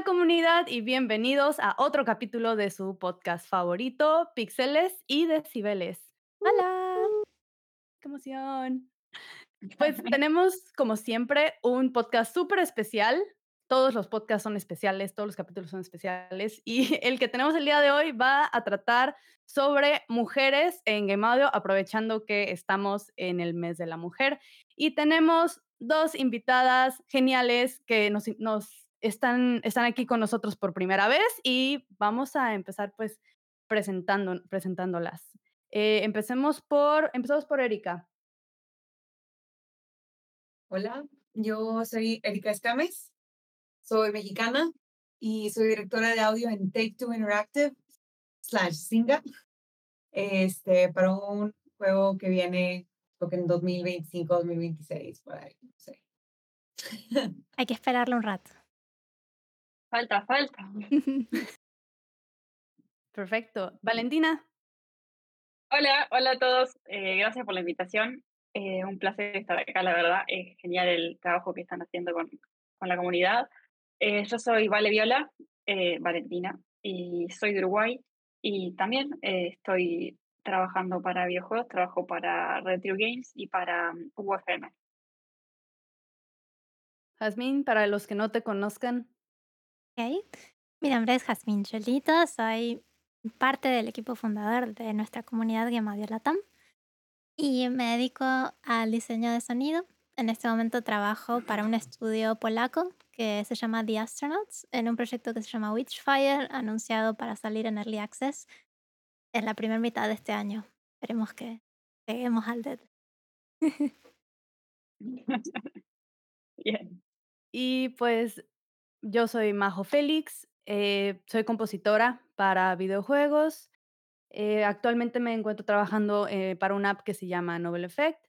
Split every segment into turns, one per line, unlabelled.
Hola comunidad y bienvenidos a otro capítulo de su podcast favorito, Pixeles y Decibeles.
Hola.
¡Qué emoción! Pues tenemos, como siempre, un podcast súper especial. Todos los podcasts son especiales, todos los capítulos son especiales. Y el que tenemos el día de hoy va a tratar sobre mujeres en Game Audio, aprovechando que estamos en el mes de la mujer. Y tenemos dos invitadas geniales que nos, nos están, están aquí con nosotros por primera vez y vamos a empezar pues presentando, presentándolas. Eh, empecemos por, empezamos por Erika.
Hola, yo soy Erika Escames, soy mexicana y soy directora de audio en Take Two Interactive slash Singa, este, para un juego que viene creo que en 2025, 2026, por ahí, no sé.
Hay que esperarlo un rato.
Falta, falta.
Perfecto. Valentina.
Hola, hola a todos. Eh, gracias por la invitación. Eh, un placer estar acá, la verdad. Es genial el trabajo que están haciendo con, con la comunidad. Eh, yo soy Vale Viola, eh, Valentina, y soy de Uruguay. Y también estoy trabajando para videojuegos, trabajo para Retro Games y para UFM.
Jazmín, para los que no te conozcan.
Ok. Mi nombre es Jazmín Cholito, soy parte del equipo fundador de nuestra comunidad Game Audio Latam y me dedico al diseño de sonido. En este momento trabajo para un estudio polaco que se llama The Astronauts en un proyecto que se llama Witchfire, anunciado para salir en Early Access en la primera mitad de este año. Esperemos que peguemos al dead.
Bien.
Y pues yo soy Majo Félix, eh, soy compositora para videojuegos. Eh, actualmente me encuentro trabajando eh, para una app que se llama Novel Effect,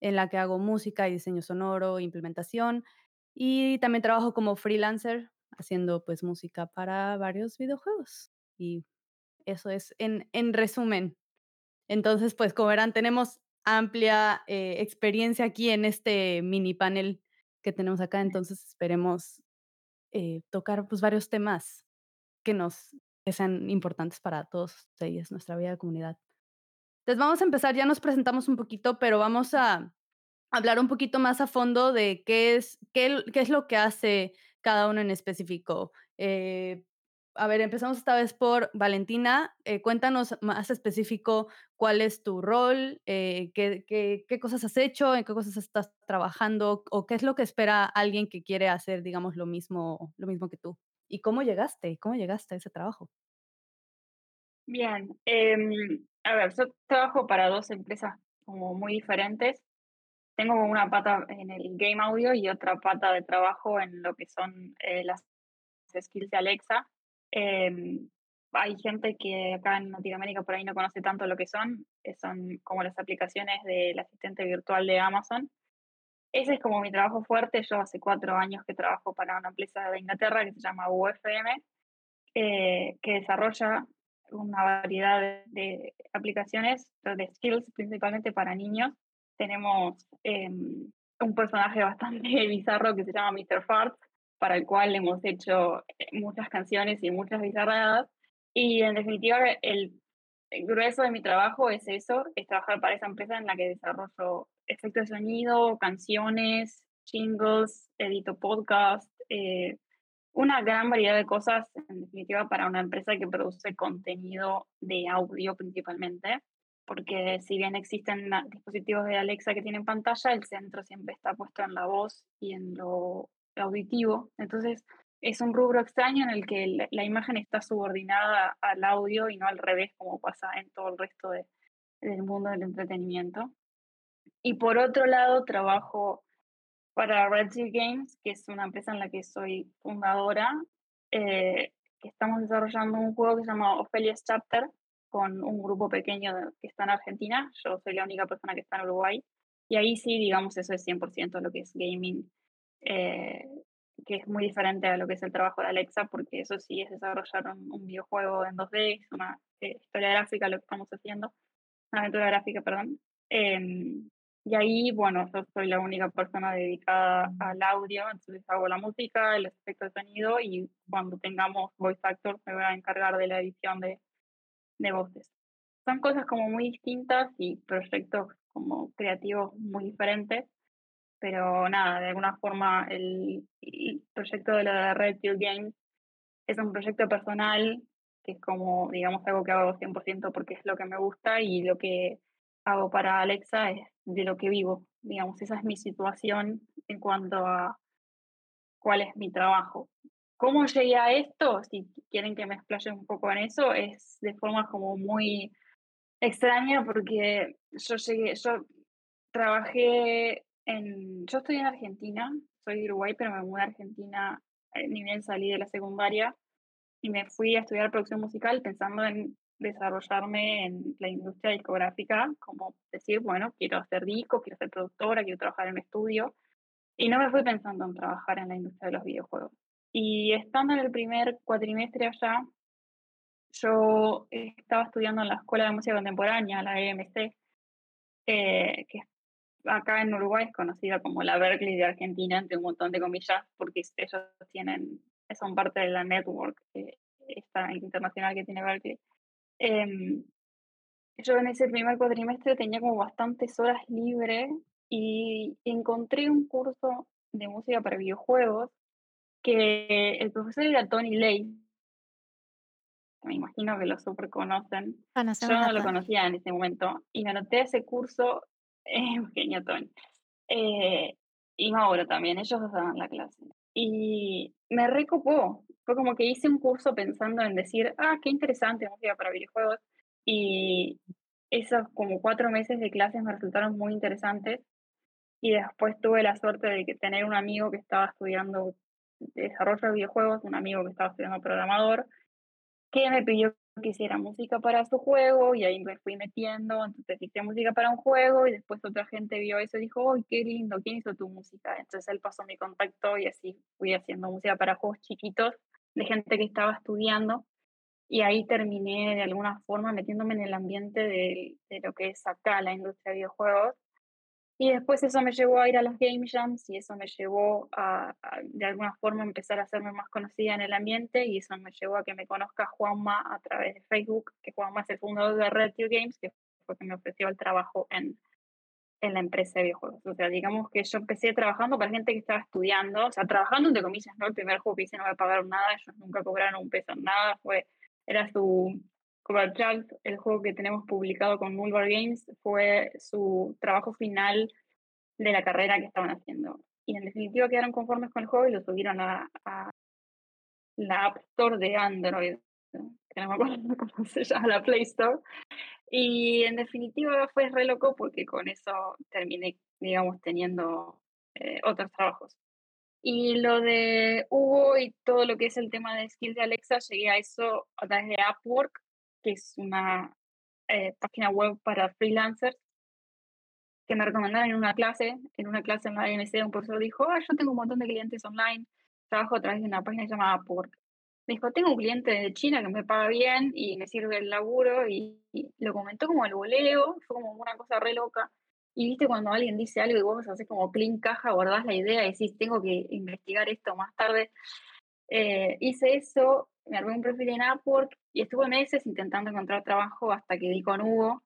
en la que hago música y diseño sonoro, implementación. Y también trabajo como freelancer haciendo pues música para varios videojuegos. Y eso es en, en resumen. Entonces, pues como verán, tenemos amplia experiencia aquí en este mini panel que tenemos acá. Entonces esperemos eh, tocar pues varios temas que nos sean importantes para todos ustedes, nuestra vida de comunidad. Entonces vamos a empezar, ya nos presentamos un poquito, pero vamos a hablar un poquito más a fondo de qué es, qué, qué es lo que hace cada uno en específico. Eh, a ver, empezamos esta vez por Valentina. Eh, cuéntanos más específico cuál es tu rol, eh, qué, cosas has hecho, en qué cosas estás trabajando o qué es lo que espera alguien que quiere hacer, digamos, lo mismo, lo mismo que tú. ¿Y cómo llegaste? ¿Cómo llegaste a ese trabajo?
Bien, eh, a ver, yo trabajo para dos empresas como muy diferentes. Tengo una pata en el game audio y otra pata de trabajo en lo que son eh, las skills de Alexa. Eh, hay gente que acá en Latinoamérica por ahí no conoce tanto lo que son, son como las aplicaciones del asistente virtual de Amazon. Ese es como mi trabajo fuerte. Yo hace cuatro años que trabajo para una empresa de Inglaterra que se llama UFM, eh, que desarrolla una variedad de, aplicaciones, de skills principalmente para niños. Tenemos eh, un personaje bastante bizarro que se llama Mr. Fart, para el cual hemos hecho muchas canciones y muchas bizarradas. Y en definitiva, el, el grueso de mi trabajo es eso, es trabajar para esa empresa en la que desarrollo efectos de sonido, canciones, jingles, edito podcast, eh, una gran variedad de cosas, en definitiva, para una empresa que produce contenido de audio principalmente, porque si bien existen dispositivos de Alexa que tienen pantalla, el centro siempre está puesto en la voz y en lo auditivo. Entonces, es un rubro extraño en el que la, imagen está subordinada al audio y no al revés, como pasa en todo el resto de, del mundo del entretenimiento. Y por otro lado, trabajo para Red Seal Games, que es una empresa en la que soy fundadora, eh, que estamos desarrollando un juego que se llama Ophelia's Chapter, con un grupo pequeño que está en Argentina. Yo soy la única persona que está en Uruguay. Y ahí sí, digamos, eso es 100% lo que es gaming, eh, que es muy diferente a lo que es el trabajo de Alexa, porque eso sí es desarrollar un, un videojuego en 2D, es una eh, historia gráfica lo que estamos haciendo, una aventura gráfica, perdón. Eh, Y ahí, bueno, yo soy la única persona dedicada al audio, entonces hago la música, los efectos de sonido y cuando tengamos voice actors me voy a encargar de la edición de, de voces. Son cosas como muy distintas y proyectos como creativos muy diferentes, pero nada, de alguna forma el, proyecto de la Red Pill Games es un proyecto personal que es como, digamos, algo que hago 100% porque es lo que me gusta y lo que hago para Alexa es de lo que vivo, digamos, esa es mi situación en cuanto a cuál es mi trabajo. ¿Cómo llegué a esto? Si quieren que me explaye un poco en eso, es de forma como muy extraña porque yo llegué, yo trabajé en, yo estoy en Argentina, soy de Uruguay, pero me mudé a Argentina, eh, ni bien salí de la secundaria y me fui a estudiar producción musical pensando en desarrollarme en la industria discográfica, como decir, bueno, quiero hacer discos, quiero ser productora, quiero trabajar en un estudio, y no me fui pensando en trabajar en la industria de los videojuegos. Y estando en el primer cuatrimestre allá, yo estaba estudiando en la Escuela de Música Contemporánea, la EMC, eh, que acá en Uruguay es conocida como la Berkeley de Argentina, entre un montón de comillas, porque ellos tienen, son parte de la network eh, esta internacional que tiene Berkeley. Em, yo en ese primer cuatrimestre tenía como bastantes horas libres y encontré un curso de música para videojuegos que el profesor era Tony Lay. Me imagino que lo super conocen. Yo no lo conocía en ese momento y me anoté a ese curso. Es un genio Tony. Eh, y Mauro también, ellos dos daban la clase. Y me recopó, fue como que hice un curso pensando en decir, ah, qué interesante música para videojuegos. Y esos como cuatro meses de clases me resultaron muy interesantes. Y después tuve la suerte de tener un amigo que estaba estudiando desarrollo de videojuegos, un amigo que estaba estudiando programador, que me pidió que hiciera música para su juego y ahí me fui metiendo, entonces hice música para un juego y después otra gente vio eso y dijo, ¡ay, qué lindo! ¿Quién hizo tu música? Entonces él pasó mi contacto y así fui haciendo música para juegos chiquitos de gente que estaba estudiando y ahí terminé de alguna forma metiéndome en el ambiente de, de lo que es acá la industria de videojuegos. Y después eso me llevó a ir a los game jams y eso me llevó a, de alguna forma empezar a hacerme más conocida en el ambiente y eso me llevó a que me conozca Juanma a través de Facebook, que Juanma es el fundador de Red Games, que fue que me ofreció el trabajo en, en la empresa de videojuegos. O sea, digamos que yo empecé trabajando para gente que estaba estudiando, o sea, trabajando entre comillas, ¿no? El primer juego que hice no me pagaron nada, ellos nunca cobraron un peso en nada, fue, era su, Cover el juego que tenemos publicado con Mulbar Games, fue su trabajo final de la carrera que estaban haciendo. Y en definitiva quedaron conformes con el juego y lo subieron a, a la App Store de Android, que no me acuerdo cómo se llama, la Play Store. Y en definitiva fue re loco porque con eso terminé, digamos, teniendo eh, otros trabajos. Y lo de Hugo y todo lo que es el tema de skills de Alexa, llegué a eso a través de Upwork, que es una eh, página web para freelancers, que me recomendaron en una clase, en una clase en la ANC, un profesor dijo, ah, yo tengo un montón de clientes online, trabajo a través de una página llamada Upwork. Me dijo, tengo un cliente de China que me paga bien y me sirve el laburo y, lo comentó como el voleo, fue como una cosa re loca. Y viste cuando alguien dice algo y vos haces como clean caja, guardás la idea y decís, tengo que investigar esto más tarde. Eh, hice eso, me armé un perfil en Upwork y estuve meses intentando encontrar trabajo hasta que di con Hugo.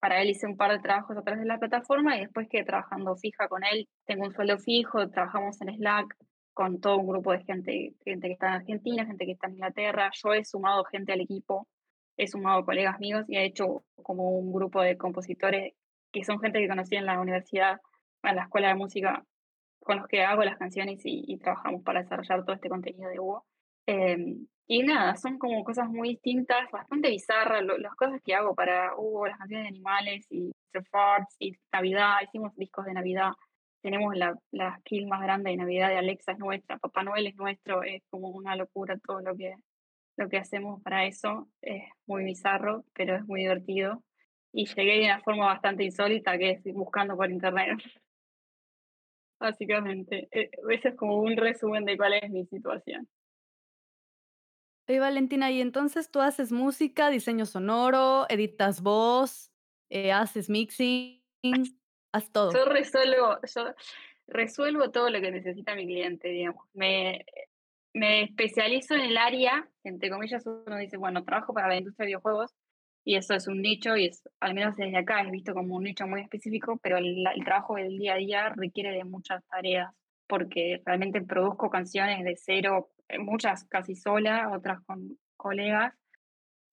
Para él hice un par de trabajos a través de la plataforma y después quedé trabajando fija con él. Tengo un sueldo fijo, trabajamos en Slack, con todo un grupo de gente, gente que está en Argentina, gente que está en Inglaterra. Yo he sumado gente al equipo, he sumado colegas míos y he hecho como un grupo de compositores que son gente que conocí en la universidad, en la escuela de música, con los que hago las canciones y, trabajamos para desarrollar todo este contenido de Hugo. Em, y nada, son como cosas muy distintas, bastante bizarras, las cosas que hago para Hugo, las canciones de animales y surf y Navidad, hicimos discos de Navidad tenemos la, la skill más grande de Navidad de Alexa es nuestra, Papá Noel es nuestro, es como una locura todo lo que, lo que hacemos para eso, es muy bizarro, pero es muy divertido. Y llegué de una forma bastante insólita, que es buscando por internet. Básicamente, eh, ese es como un resumen de cuál es mi situación.
Oye, Valentina, y entonces tú haces música, diseño sonoro, editas voz, eh, haces mixing, haz todo.
Yo resuelvo, yo resuelvo todo lo que necesita mi cliente, digamos. Me, me especializo en el área, entre comillas, uno dice, bueno, trabajo para la industria de videojuegos y eso es un nicho y es, al menos desde acá es visto como un nicho muy específico, pero el, el trabajo del día a día requiere de muchas tareas porque realmente produzco canciones de cero, muchas casi sola, otras con colegas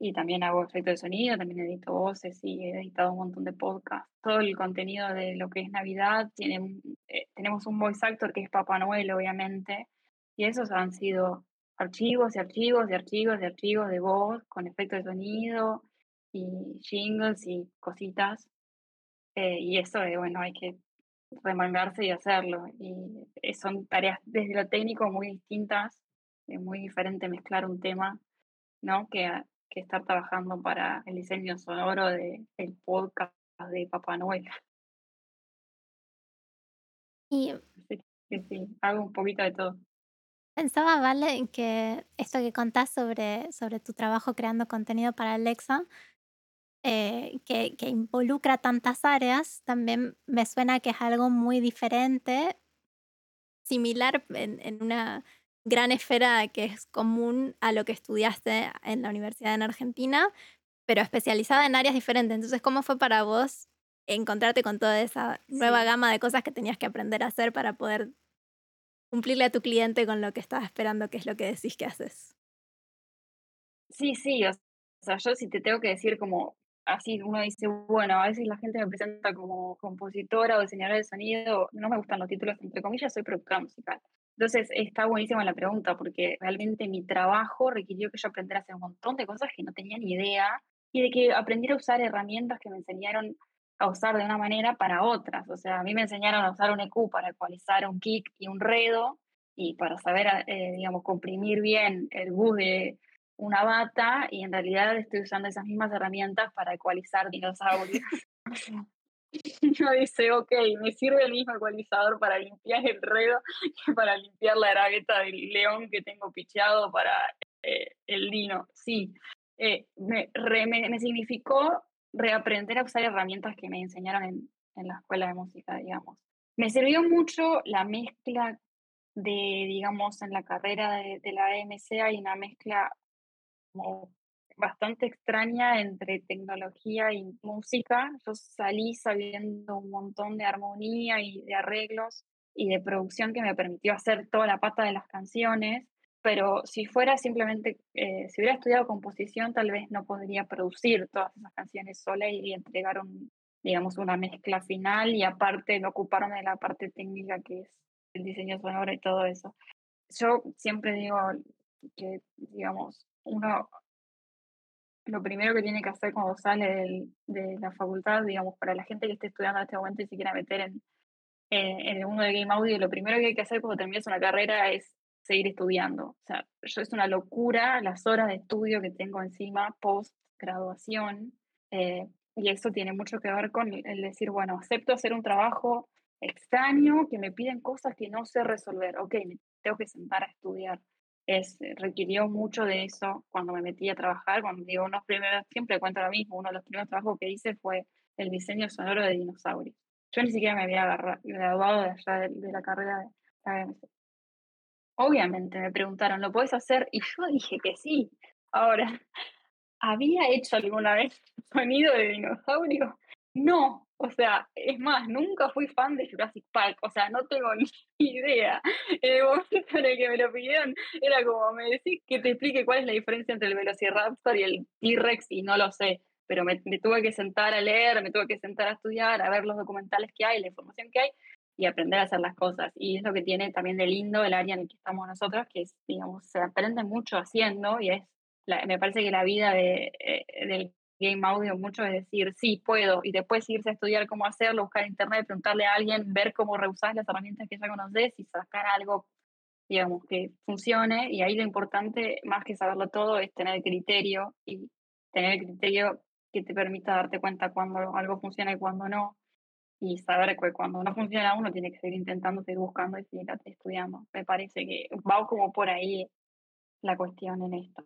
y también hago efectos de sonido, también edito voces y he editado un montón de podcasts. Todo el contenido de lo que es Navidad, tiene, eh, tenemos un voice actor que es Papá Noel, obviamente, y esos han sido archivos y archivos y archivos y archivos de voz con efectos de sonido y jingles y cositas. Eh, y eso, eh, bueno, hay que remangarse y hacerlo. Y son tareas desde lo técnico muy distintas, es muy diferente mezclar un tema, ¿no? Que que estar trabajando para el diseño sonoro del el podcast de Papá Noel.
Y
sí, sí, hago un poquito de todo.
Pensaba, Vale, que esto que contás sobre, sobre tu trabajo creando contenido para Alexa, eh, que, que involucra tantas áreas, también me suena que es algo muy diferente, similar en, en una gran esfera que es común a lo que estudiaste en la universidad en Argentina, pero especializada en áreas diferentes. Entonces, ¿cómo fue para vos encontrarte con toda esa nueva gama de cosas que tenías que aprender a hacer para poder cumplirle a tu cliente con lo que estaba esperando, que es lo que decís que haces?
Sí, sí, o sea, yo si te tengo que decir como así, uno dice, bueno, a veces la gente me presenta como compositora o diseñadora de sonido, no me gustan los títulos, entre comillas, soy productora musical. Entonces está buenísima la pregunta porque realmente mi trabajo requirió que yo aprendiera a hacer un montón de cosas que no tenía ni idea y de que aprendiera a usar herramientas que me enseñaron a usar de una manera para otras. O sea, a mí me enseñaron a usar un EQ para ecualizar un kick y un redo y para saber, eh, digamos, comprimir bien el bus de una bata y en realidad estoy usando esas mismas herramientas para ecualizar dinosaurios. uno dice, ok, me sirve el mismo ecualizador para limpiar el redo que para limpiar la aragueta del león que tengo picheado para eh, el dino. Sí, eh, me, me, significó reaprender a usar herramientas que me enseñaron en, en la escuela de música, digamos. Me sirvió mucho la mezcla de, digamos, en la carrera de, la MCA y una mezcla como bastante extraña entre tecnología y música. Yo salí sabiendo un montón de armonía y de arreglos y de producción que me permitió hacer toda la pata de las canciones, pero si fuera simplemente, eh, si hubiera estudiado composición, tal vez no podría producir todas esas canciones sola y entregar un, digamos, una mezcla final y aparte no ocuparme de la parte técnica que es el diseño sonoro y todo eso. Yo siempre digo que, digamos, uno lo primero que tiene que hacer cuando sale de la facultad, digamos, para la gente que esté estudiando en este momento y se quiera meter en, el mundo de Game Audio, lo primero que hay que hacer cuando terminas una carrera es seguir estudiando. O sea, yo es una locura las horas de estudio que tengo encima post graduación. Eh, y eso tiene mucho que ver con el decir, bueno, acepto hacer un trabajo extraño, que me piden cosas que no sé resolver. Ok, me tengo que sentar a estudiar eh, requirió mucho de eso cuando me metí a trabajar. Cuando digo unos primeros, siempre cuento lo mismo, uno de los primeros trabajos que hice fue el diseño sonoro de dinosaurios. Yo ni siquiera me había graduado de allá de, la carrera de la Obviamente me preguntaron, ¿lo puedes hacer? Y yo dije que sí. Ahora, ¿había hecho alguna vez sonido de dinosaurio? No, o sea, es más, nunca fui fan de Jurassic Park, o sea, no tengo ni idea. En el momento en el que me lo pidieron, era como, me decís que te explique cuál es la diferencia entre el Velociraptor y el T-Rex, y no lo sé, pero me, tuve que sentar a leer, me tuve que sentar a estudiar, a ver los documentales que hay, la información que hay, y aprender a hacer las cosas. Y es lo que tiene también de lindo el área en el que estamos nosotros, que es, digamos, se aprende mucho haciendo, y es, me parece que la vida de, eh, del game audio mucho es decir, sí, puedo, y después irse a estudiar cómo hacerlo, buscar internet, preguntarle a alguien, ver cómo reusar las herramientas que ya conoces y sacar algo, digamos, que funcione. Y ahí lo importante, más que saberlo todo, es tener criterio y tener criterio que te permita darte cuenta cuando algo funciona y cuando no. Y saber que cuando no funciona uno tiene que seguir intentando, seguir buscando y seguir estudiando. Me parece que va como por ahí la cuestión en esto.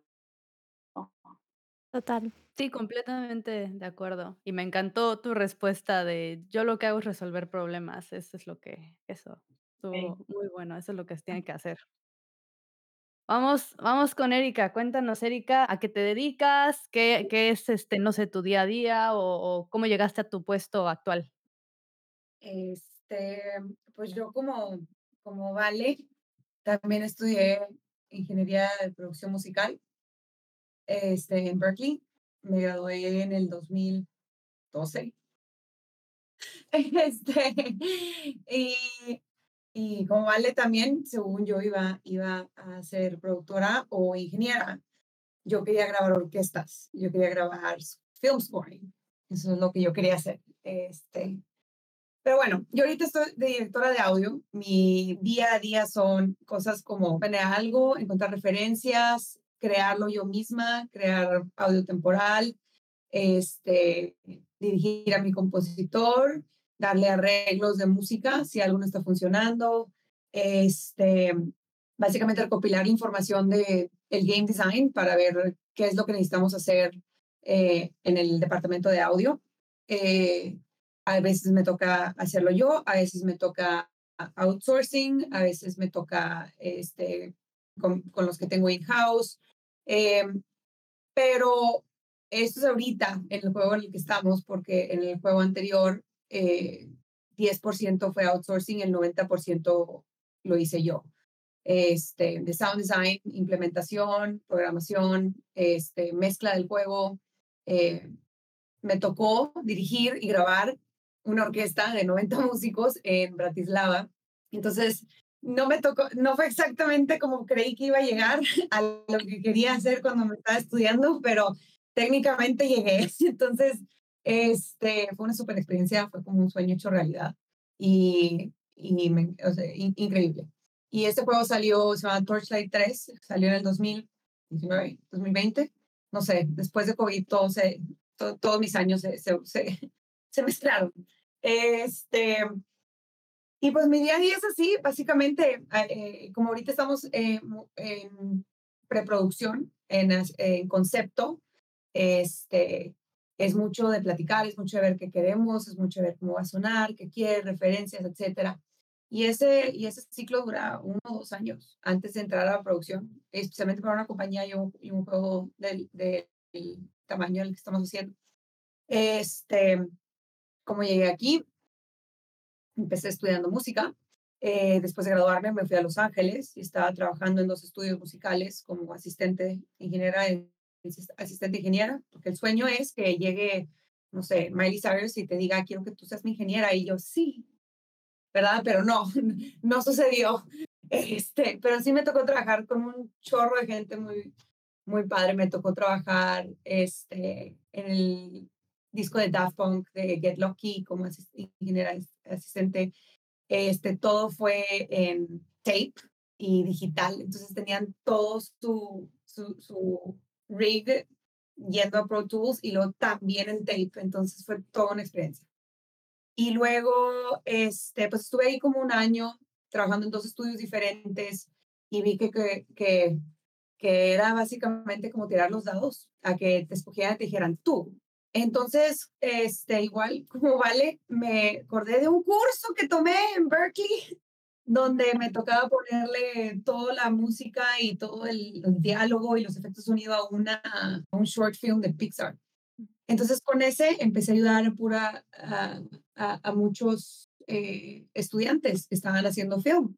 Total.
Sí, completamente de acuerdo. Y me encantó tu respuesta de yo lo que hago es resolver problemas. Eso es lo que eso estuvo muy bueno, eso es lo que se tiene que hacer. Vamos vamos con Erika. Cuéntanos, Erika, ¿a qué te dedicas? ¿Qué qué es, este, no sé, tu día a día o o cómo llegaste a tu puesto actual?
Este, pues yo como como Vale, también estudié ingeniería de producción musical, este, en Berkeley. Me gradué en el 2012. Este, y y como Vale también, según yo iba iba a ser productora o ingeniera. Yo quería grabar orquestas, yo quería grabar film scoring. Eso es lo que yo quería hacer, este, pero bueno, yo ahorita estoy de directora de audio. Mi día a día son cosas como planear algo, encontrar referencias, crearlo yo misma, crear audio temporal, este, dirigir a mi compositor, darle arreglos de música si algo no está funcionando, este, básicamente recopilar información de el game design para ver qué es lo que necesitamos hacer eh, en el departamento de audio. Eh, a veces me toca hacerlo yo, a veces me toca outsourcing, a veces me toca este, con, con los que tengo in-house. Eh, pero esto es ahorita en el juego en el que estamos, porque en el juego anterior eh, 10% fue outsourcing, el 90% lo hice yo. Este, de sound design, implementación, programación, este, mezcla del juego. Eh, me tocó dirigir y grabar una orquesta de 90 músicos en Bratislava. Entonces, no me tocó, no fue exactamente como creí que iba a llegar a lo que quería hacer cuando me estaba estudiando, pero técnicamente llegué. Entonces, este, fue una super experiencia, fue como un sueño hecho realidad y, y me, o sea, in, increíble. Y este juego salió, se llama Torchlight 3, salió en el 2019, 2020, no sé, después de COVID todo se, to, todos mis años se, se, se, se mezclaron. Este, y pues mi día a día es así, básicamente, eh, como ahorita estamos eh, en preproducción, en, en concepto, este, es mucho de platicar, es mucho de ver qué queremos, es mucho de ver cómo va a sonar, qué quiere, referencias, etcétera. Y ese, y ese ciclo dura uno o dos años antes de entrar a la producción, especialmente para una compañía y un, y un juego del, del, tamaño del que estamos haciendo. Este, como llegué aquí, empecé estudiando música. Eh, después de graduarme me fui a Los Ángeles y estaba trabajando en dos estudios musicales como asistente ingeniera, asistente ingeniera, porque el sueño es que llegue, no sé, Miley Cyrus y te diga, quiero que tú seas mi ingeniera. Y yo, sí, ¿verdad? Pero no, no sucedió. Este, pero sí me tocó trabajar con un chorro de gente muy, muy padre. Me tocó trabajar este, en el disco de Daft Punk de Get Lucky como ingeniera asistente. Este, todo fue en tape y digital. Entonces tenían todo su, su, su rig yendo a Pro Tools y luego también en tape. Entonces fue toda una experiencia. Y luego, este, pues estuve ahí como un año trabajando en dos estudios diferentes y vi que, que, que, que era básicamente como tirar los dados a que te escogieran y te dijeran tú. Entonces, este, igual como vale, me acordé de un curso que tomé en Berkeley donde me tocaba ponerle toda la música y todo el, el diálogo y los efectos sonido a, una, a un short film de Pixar. Entonces con ese empecé a ayudar pura, a, a, a muchos eh, estudiantes que estaban haciendo film.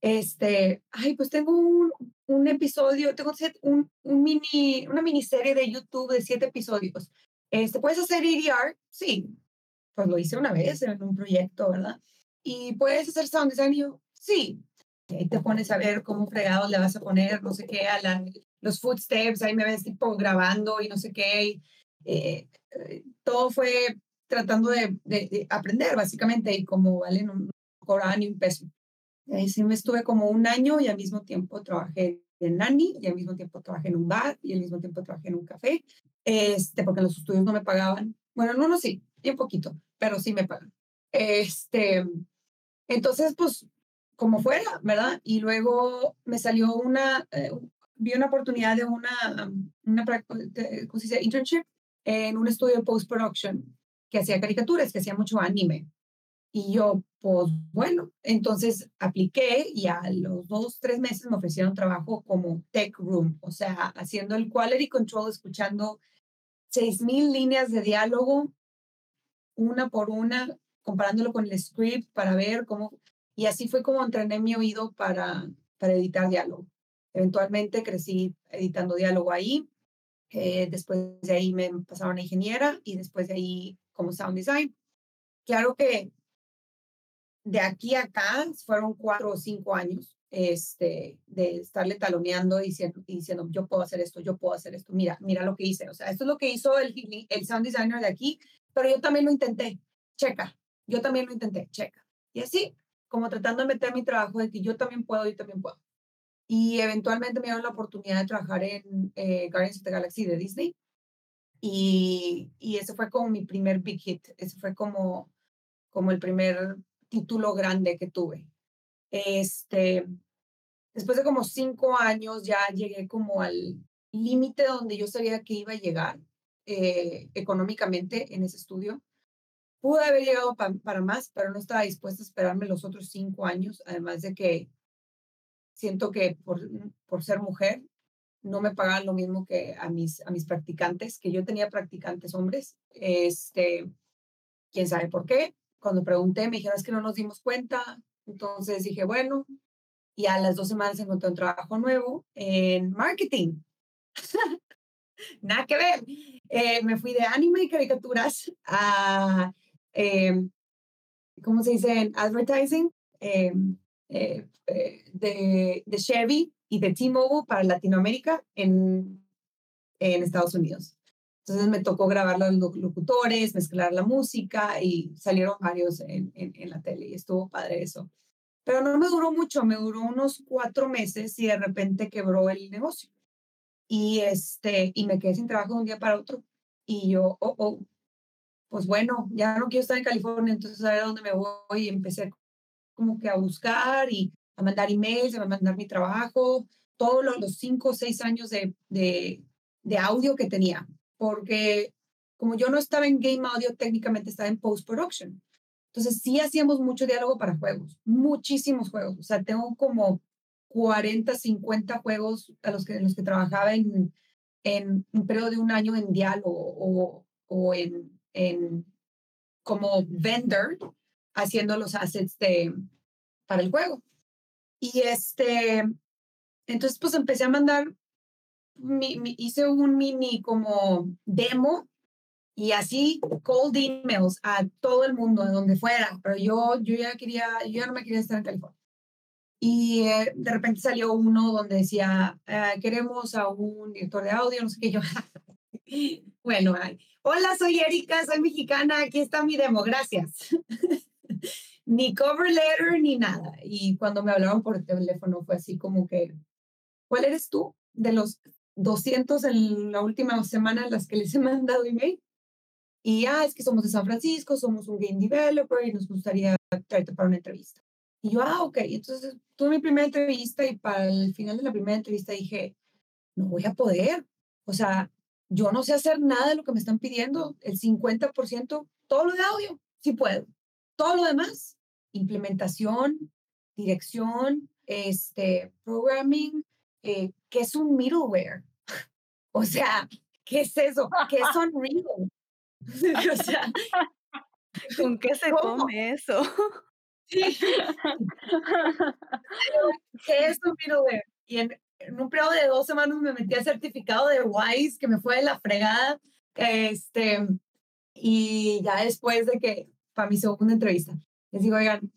Este, ay, pues tengo un, un episodio, tengo un, un mini, una miniserie de YouTube de siete episodios. Este, ¿Puedes hacer EDR? Sí. Pues lo hice una vez en un proyecto, ¿verdad? ¿Y puedes hacer sound design? Yo, sí. Y ahí te pones a ver cómo fregados le vas a poner, no sé qué, a la, los footsteps, ahí me ves tipo grabando y no sé qué. Y, eh, todo fue tratando de, aprender, básicamente, y como vale, no, no cobraba ni un peso. Y ahí sí me estuve como un año y al mismo tiempo trabajé de nani y al mismo tiempo trabajé en un bar y al mismo tiempo trabajé en un café, este, porque los estudios no me pagaban. Bueno, no, no, sí, un poquito, pero sí me pagan. Este, entonces, pues, como fuera, ¿verdad? Y luego me salió una, eh, vi una oportunidad de una, una de, ¿cómo se dice? internship en un estudio post-production que hacía caricaturas, que hacía mucho anime. Y yo, pues bueno, entonces apliqué y a los dos, tres meses me ofrecieron trabajo como tech room, o sea, haciendo el quality control, escuchando seis mil líneas de diálogo, una por una, comparándolo con el script para ver cómo, y así fue como entrené mi oído para, para editar diálogo. Eventualmente crecí editando diálogo ahí, eh, después de ahí me pasaron a ingeniera y después de ahí como sound design. Claro que de aquí a acá fueron cuatro o cinco años este, de estarle taloneando diciendo, diciendo, yo puedo hacer esto, yo puedo hacer esto, mira, mira lo que hice. O sea, esto es lo que hizo el, el sound designer de aquí, pero yo también lo intenté, checa, yo también lo intenté, checa. Y así, como tratando de meter mi trabajo de que yo también puedo, yo también puedo. Y eventualmente me dieron la oportunidad de trabajar en eh, Guardians of the Galaxy de Disney. Y, y ese fue como mi primer big hit, ese fue como, como el primer título grande que tuve. Este, después de como cinco años ya llegué como al límite donde yo sabía que iba a llegar eh, económicamente en ese estudio. Pude haber llegado para más, pero no estaba dispuesta a esperarme los otros cinco años, además de que siento que por, por ser mujer no me pagaban lo mismo que a mis, a mis practicantes, que yo tenía practicantes hombres. Este, quién sabe por qué, cuando pregunté, me dijeron, es que no nos dimos cuenta. Entonces dije, bueno, y a las dos semanas encontré un trabajo nuevo en marketing. Nada que ver. Eh, me fui de anime y caricaturas a, eh, ¿cómo se dice? Advertising em, eh, eh, de, de, Chevy y de T-Mobile para Latinoamérica en, en Estados Unidos. Entonces me tocó grabar los locutores, mezclar la música y salieron varios en, en, la tele y estuvo padre eso. Pero no me duró mucho, me duró unos cuatro meses y de repente quebró el negocio. Y, este, y me quedé sin trabajo de un día para otro. Y yo, oh, oh, pues bueno, ya no quiero estar en California, entonces a ver dónde me voy. Y empecé como que a buscar y a mandar emails, a mandar mi trabajo, todos los, los cinco o seis años de, de, de audio que tenía porque como yo no estaba en game audio, técnicamente estaba en post-production. Entonces sí hacíamos mucho diálogo para juegos, muchísimos juegos. O sea, tengo como 40, 50 juegos a los que, en los que trabajaba en, en un periodo de un año en diálogo o, o en, en como vendor haciendo los assets de, para el juego. Y este, entonces pues empecé a mandar hice un mini como demo y así cold emails a todo el mundo, de donde fuera, pero yo, yo ya quería, yo ya no me quería estar en California. Y eh, de repente salió uno donde decía, ah, queremos a un director de audio, no sé qué, yo, bueno, hola, soy Erika, soy mexicana, aquí está mi demo, gracias. ni cover letter ni nada. Y cuando me hablaron por teléfono fue así como que, ¿cuál eres tú? De los 200 en la última semana las que les he mandado email. Y ah, es que somos de San Francisco, somos un game developer y nos gustaría traerte para una entrevista. Y yo, ah, ok. Entonces tuve mi primera entrevista y para el final de la primera entrevista dije, no voy a poder. O sea, yo no sé hacer nada de lo que me están pidiendo. El 50%, todo lo de audio, sí puedo. Todo lo demás, implementación, dirección, este, programming, eh, ¿qué es un middleware? O sea, ¿qué es eso? ¿Qué es Unreal? o sea,
¿con qué se come eso?
¿Qué es un middleware? Y en, un periodo de dos semanas me metí a certificado de WISE, que me fue de la fregada. Este, y ya después de que, para mi segunda entrevista, les digo, oigan,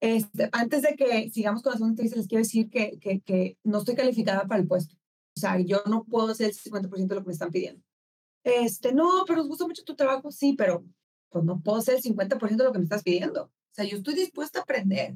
este, antes de que sigamos con la segunda entrevista, les quiero decir que, que, que no estoy calificada para el puesto. O sea, yo no puedo hacer el 50% de lo que me están pidiendo. Este, no, pero nos gusta mucho tu trabajo, sí, pero pues no puedo hacer el 50% de lo que me estás pidiendo. O sea, yo estoy dispuesta a aprender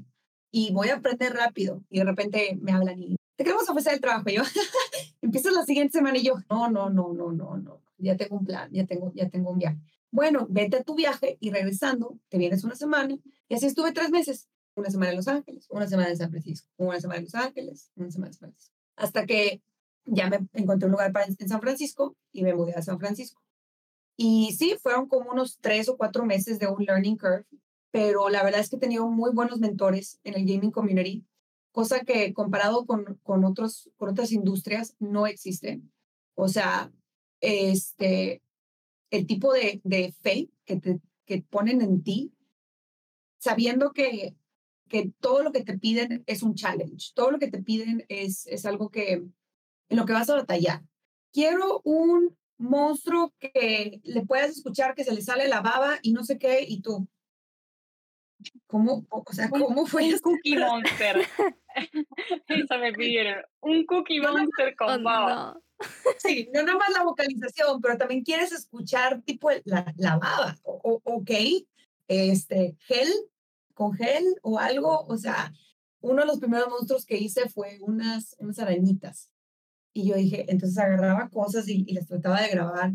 y voy a aprender rápido. Y de repente me hablan y te queremos ofrecer el trabajo. Y yo, empiezo la siguiente semana y yo, no, no, no, no, no, no. Ya tengo un plan, ya tengo, ya tengo un viaje. Bueno, vete a tu viaje y regresando, te vienes una semana. Y así estuve tres meses. Una semana en Los Ángeles, una semana en San Francisco, una semana en Los Ángeles, una semana en San Francisco. Hasta que ya me encontré un lugar para, en San Francisco y me mudé a San Francisco. Y sí, fueron como unos tres o cuatro meses de un learning curve, pero la verdad es que he tenido muy buenos mentores en el gaming community, cosa que comparado con, con, otros, con otras industrias no existe. O sea, este, el tipo de, de fe que, te, que ponen en ti, sabiendo que, que todo lo que te piden es un challenge, todo lo que te piden es, es algo que en lo que vas a batallar. Quiero un monstruo que le puedas escuchar que se le sale la baba y no sé qué, y tú. ¿Cómo, o sea, cómo fue
un Cookie Monster. Eso me pidieron. Un Cookie Monster con oh, baba.
Sí, no nomás la vocalización, pero también quieres escuchar tipo la, la baba. O, ok, este, gel, con gel o algo. O sea, uno de los primeros monstruos que hice fue unas, unas arañitas. Y yo dije, entonces agarraba cosas y, y las trataba de grabar.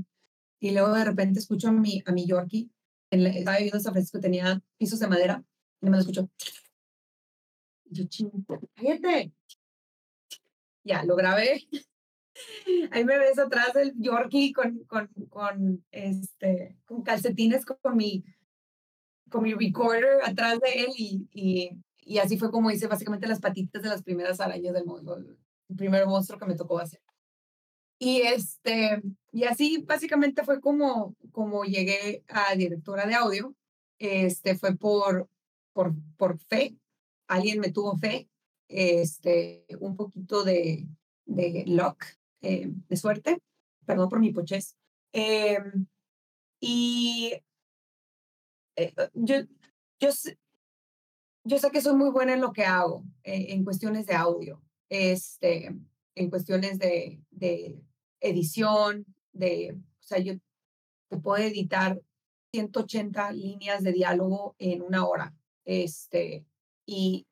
Y luego de repente escucho a mi, a mi Yorkie, en la, estaba viviendo en San Francisco, tenía pisos de madera, y me lo escucho. Yo, ching, cállate. Ya, lo grabé. Ahí me ves atrás del Yorkie con, con, con, este, con calcetines con mi, con mi recorder atrás de él y, y, y así fue como hice básicamente las patitas de las primeras arañas del mundo, el primer monstruo que me tocó hacer. Y, este, y así básicamente fue como, como llegué a directora de audio. Este, fue por, por, por fe. Alguien me tuvo fe. Este, un poquito de, de luck, eh, de suerte. Perdón por mi pochez. Eh, y eh, yo, yo, yo sé que soy muy buena en lo que hago, en cuestiones de audio este, en cuestiones de, de edición, de, o sea, yo te puedo editar 180 líneas de diálogo en una hora. Este, y,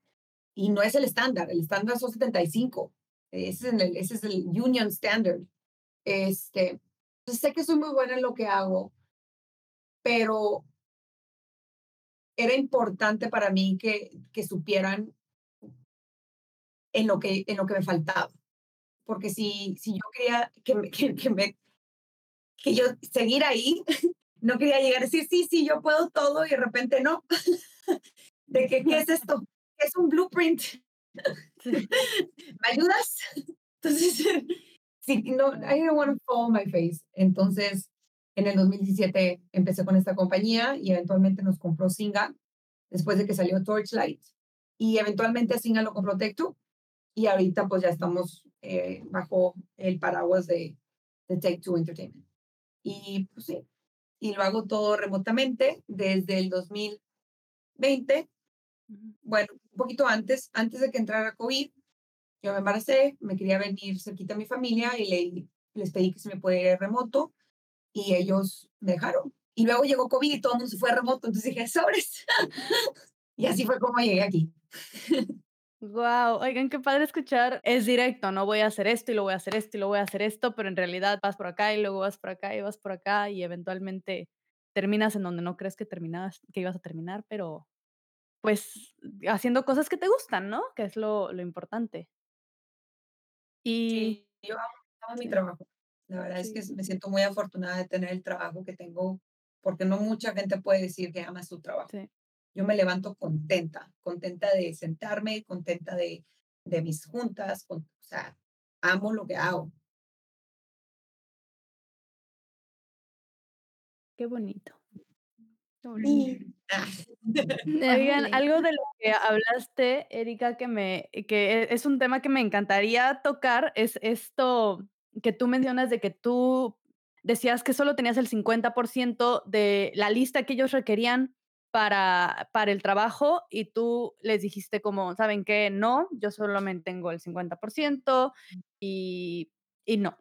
y no es el estándar, el estándar son 75. Ese es, el, ese es el Union Standard. Este, sé que soy muy buena en lo que hago, pero era importante para mí que, que supieran en lo que, en lo que me faltaba. Porque si, si yo quería que, me, que, que, me, que yo seguir ahí, no quería llegar a decir, sí, sí, yo puedo todo y de repente no. de que, ¿qué es esto? ¿Qué es un blueprint? ¿Me ayudas? Entonces, sí, no, I don't want to fall my face. Entonces, en el 2017 empecé con esta compañía y eventualmente nos compró Singa después de que salió Torchlight. Y eventualmente Singa lo compró Tech2 y ahorita pues ya estamos eh, bajo el paraguas de, de Take Two Entertainment. Y pues sí, y lo hago todo remotamente desde el 2020. Bueno, un poquito antes, antes de que entrara COVID, yo me embaracé, me quería venir cerquita a mi familia y le, les pedí que se me pudiera ir remoto y ellos me dejaron. Y luego llegó COVID y todo el mundo se fue remoto, entonces dije, sobres. y así fue como llegué aquí.
Wow, oigan, qué padre escuchar. Es directo, no voy a hacer esto y lo voy a hacer esto y lo voy a hacer esto, pero en realidad vas por acá y luego vas por acá y vas por acá y eventualmente terminas en donde no crees que terminabas, que ibas a terminar, pero pues haciendo cosas que te gustan, ¿no? Que es lo, lo importante.
Y sí, yo amo, mi trabajo. La verdad es que me siento muy afortunada de tener el trabajo que tengo, porque no mucha gente puede decir que ama su trabajo. Sí yo me levanto contenta, contenta de sentarme, contenta de, de mis juntas, o sea, amo lo que hago.
Qué bonito. Oigan, algo de lo que hablaste, Erika, que me, que e, es un tema que me encantaría tocar, es esto que tú mencionas de que tú decías que solo tenías el 50% de la lista que ellos requerían para, para el trabajo y tú les dijiste como, ¿saben qué? No, yo solamente tengo el 50% y, y no.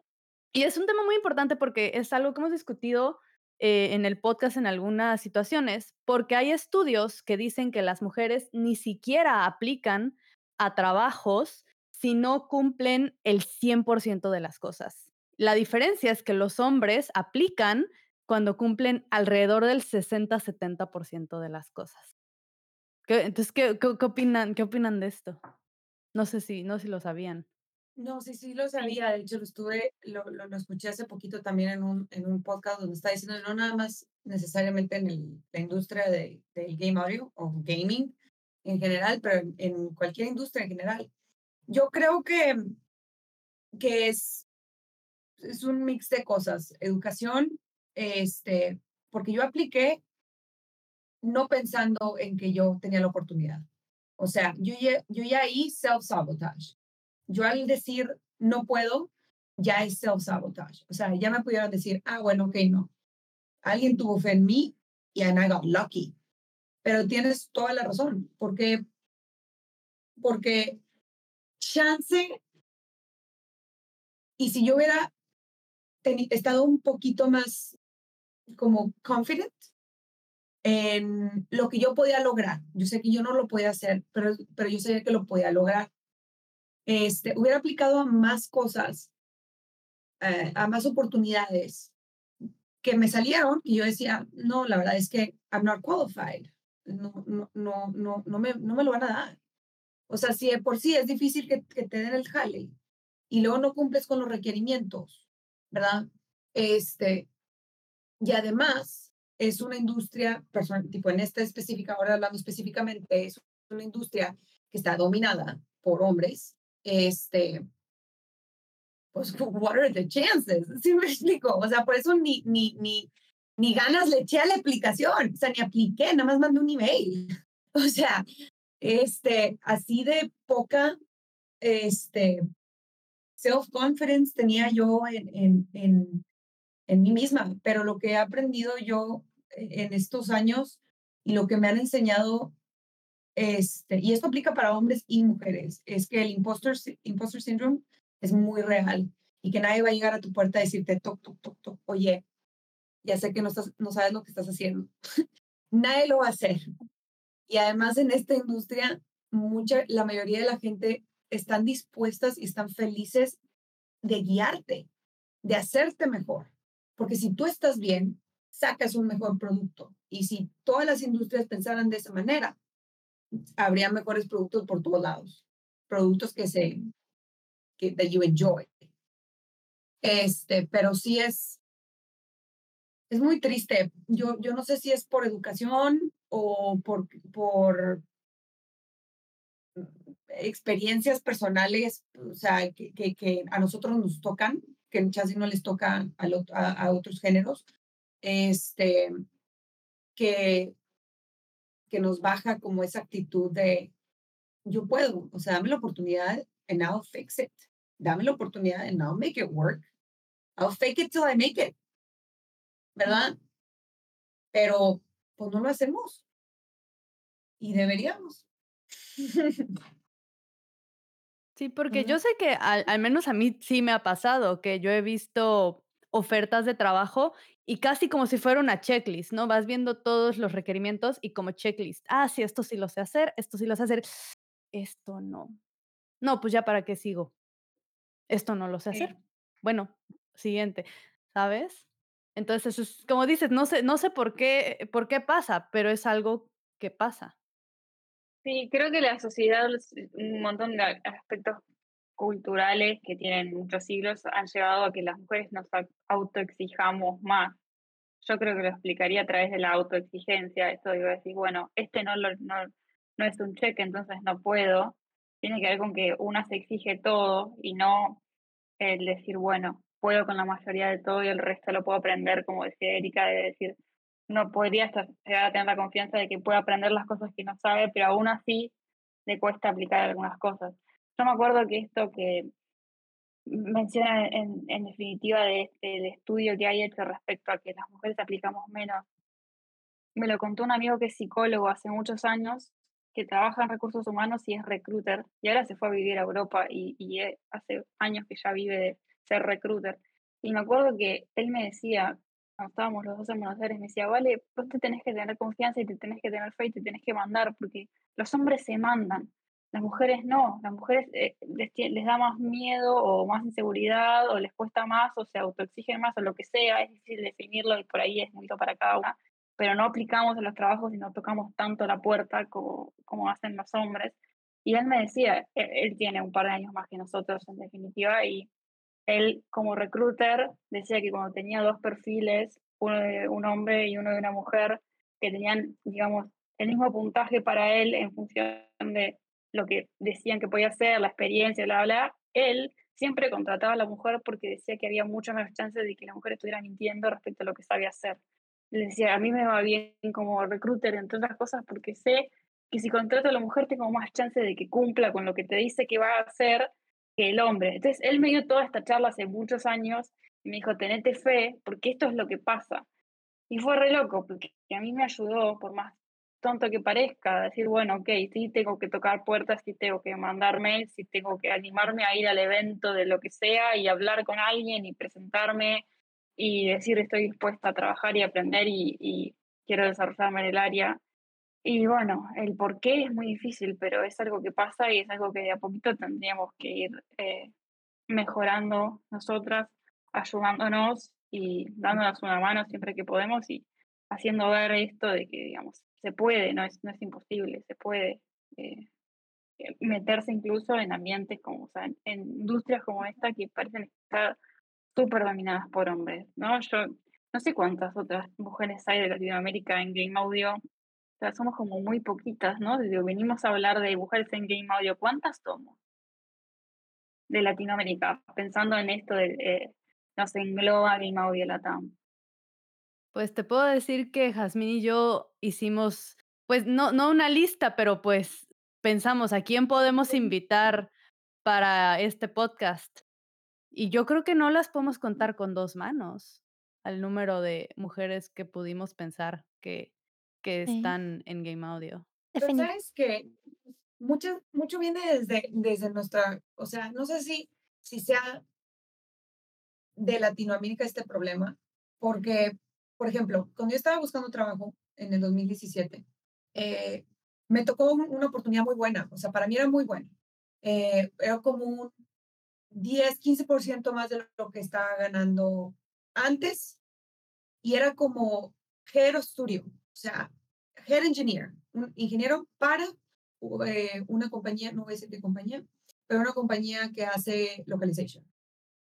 Y es un tema muy importante porque es algo que hemos discutido eh, en el podcast en algunas situaciones, porque hay estudios que dicen que las mujeres ni siquiera aplican a trabajos si no cumplen el 100% de las cosas. La diferencia es que los hombres aplican cuando cumplen alrededor del 60-70% de las cosas. entonces, ¿qué, qué, opinan, ¿qué opinan de esto? No sé si, no sé si lo sabían.
No, sí, sí lo sabía. De hecho, lo estuve, lo, lo, escuché hace poquito también en un, en un podcast donde está diciendo, no nada más necesariamente en el, la industria de, del game audio o gaming en general, pero en, en, cualquier industria en general. Yo creo que, que es, es un mix de cosas. Educación, este, porque yo apliqué no pensando en que yo tenía la oportunidad. O sea, yo ya, yo ya ahí self-sabotage. Yo al decir no puedo, ya es self-sabotage. O sea, ya me pudieron decir, ah, bueno, ok, no. Alguien tuvo fe en mí y I got lucky. Pero tienes toda la razón, porque, porque chance, y si yo hubiera estado un poquito más como confident, en lo que yo podía lograr. Yo sé que yo no lo podía hacer, pero, pero yo sabía que lo podía lograr. Este, hubiera aplicado a más cosas, eh, a más oportunidades que me salieron y yo decía, no, la verdad es que I'm not qualified. No, no, no, no, no, me, no me lo van a dar. O sea, si por sí es difícil que, que te den el jale y luego no cumples con los requerimientos, ¿verdad? Este, y además, es una industria, tipo en esta específica, ahora hablando específicamente, es una industria que está dominada por hombres. Este, pues, what are the chances? ¿Sí me explico? O sea, por eso ni, ni, ni, ni ganas le eché a la aplicación, o sea, ni apliqué, nada más mandé un email. O sea, este, así de poca, este, self-confidence tenía yo en, en, en, en mí misma, pero lo que he aprendido yo en estos años y lo que me han enseñado, este, y esto aplica para hombres y mujeres, es que el imposter, imposter syndrome es muy real y que nadie va a llegar a tu puerta a decirte, toc, toc, toc, toc, oye, ya sé que no, estás, no sabes lo que estás haciendo. nadie lo va a hacer. Y además en esta industria, mucha, la mayoría de la gente están dispuestas y están felices de guiarte, de hacerte mejor. Porque si tú estás bien, sacas un mejor producto. Y si todas las industrias pensaran de esa manera, habría mejores productos por todos lados. Productos que se, que that you enjoy. Este, pero sí es, es muy triste. Yo, yo no sé si es por educación o por, por experiencias personales, o sea, que, que, que a nosotros nos tocan, que en Chassis no les toca a, a otros géneros, este, que, que nos baja como esa actitud de yo puedo, o sea, dame la oportunidad and I'll fix it. Dame la oportunidad and I'll make it work. I'll fake it till I make it. ¿Verdad? Pero pues no lo hacemos. Y deberíamos.
Sí, porque yo sé que al, al, menos a mí sí me ha pasado que yo he visto ofertas de trabajo y casi como si fuera una checklist, ¿no? Vas viendo todos los requerimientos y como checklist, ah, sí, esto sí lo sé hacer, esto sí lo sé hacer, esto no. No, pues ya para qué sigo. Esto no lo sé hacer. Bueno, siguiente, ¿sabes? Entonces, es, como dices, no sé, no sé por qué, por qué pasa, pero es algo que pasa.
Sí, creo que la sociedad, un montón de aspectos culturales que tienen muchos siglos han llevado a que las mujeres nos autoexijamos más. Yo creo que lo explicaría a través de la autoexigencia, esto digo, decir, bueno, este no, lo, no, no es un cheque, entonces no puedo. Tiene que ver con que una se exige todo y no el decir, bueno, puedo con la mayoría de todo y el resto lo puedo aprender, como decía Erika, de decir, no podría llegar a tener la confianza de que pueda aprender las cosas que no sabe, pero aún así le cuesta aplicar algunas cosas. Yo me acuerdo que esto que menciona en, en definitiva de este estudio que hay hecho respecto a que las mujeres aplicamos menos, me lo contó un amigo que es psicólogo hace muchos años, que trabaja en recursos humanos y es recruiter, y ahora se fue a vivir a Europa y, y hace años que ya vive de ser recruiter. Y me acuerdo que él me decía, cuando estábamos los dos en Buenos Aires, me decía, vale, vos te tenés que tener confianza y te tenés que tener fe y te tenés que mandar, porque los hombres se mandan. Las mujeres no, las mujeres eh, les, les, da más miedo o más inseguridad o les cuesta más o se autoexigen más o lo que sea, es difícil definirlo y por ahí es muy para cada una, pero no aplicamos en los trabajos y no tocamos tanto la puerta como, como hacen los hombres. Y él me decía, él, él tiene un par de años más que nosotros en definitiva, y él como recruiter decía que cuando tenía dos perfiles, uno de un hombre y uno de una mujer, que tenían, digamos, el mismo puntaje para él en función de lo que decían que podía hacer, la experiencia, bla, bla, él siempre contrataba a la mujer porque decía que había muchas más chances de que la mujer estuviera mintiendo respecto a lo que sabía hacer. Le decía, a mí me va bien como recruiter, entre otras cosas, porque sé que si contrato a la mujer tengo más chances de que cumpla con lo que te dice que va a hacer que el hombre. Entonces, él me dio toda esta charla hace muchos años y me dijo, tenete fe, porque esto es lo que pasa. Y fue re loco, porque a mí me ayudó, por más tonto que parezca, decir, bueno, ok, sí tengo que tocar puertas, sí tengo que mandar mails, sí tengo que animarme a ir al evento de lo que sea y hablar con alguien y presentarme y decir estoy dispuesta a trabajar y aprender y, y quiero desarrollarme en el área. Y bueno, el por qué es muy difícil, pero es algo que pasa y es algo que de a poquito tendríamos que ir eh, mejorando nosotras, ayudándonos y dándonos una mano siempre que podemos y haciendo ver esto de que, digamos, se puede, no es, no es imposible, se puede eh, eh, meterse incluso en ambientes como, o sea, en, industrias como esta que parecen estar súper dominadas por hombres, ¿no? Yo no sé cuántas otras mujeres hay de Latinoamérica en Game Audio, o sea, somos como muy poquitas, ¿no? Desde venimos a hablar de mujeres en Game Audio, ¿cuántas somos? De Latinoamérica, pensando en esto de, eh, nos engloba Game Audio Latam.
Pues te puedo decir que Jazmín y yo hicimos, pues no, no una lista, pero pues pensamos a quién podemos invitar para este podcast. Y yo creo que no las podemos contar con dos manos al número de mujeres que pudimos pensar que, que
Sí.
están en Game Audio.
Pero sabes que mucho, mucho viene desde, desde nuestra, o sea, no sé si, si sea de Latinoamérica este problema, porque, por ejemplo, cuando yo estaba buscando trabajo en el 2017, eh, me tocó un- una oportunidad muy buena, o sea, para mí era muy buena. Eh, era como un 10, 15% más de lo que estaba ganando antes y era como Head of Studio, o sea, Head Engineer, un ingeniero para eh, una compañía, no voy a decir qué compañía, pero una compañía que hace localization.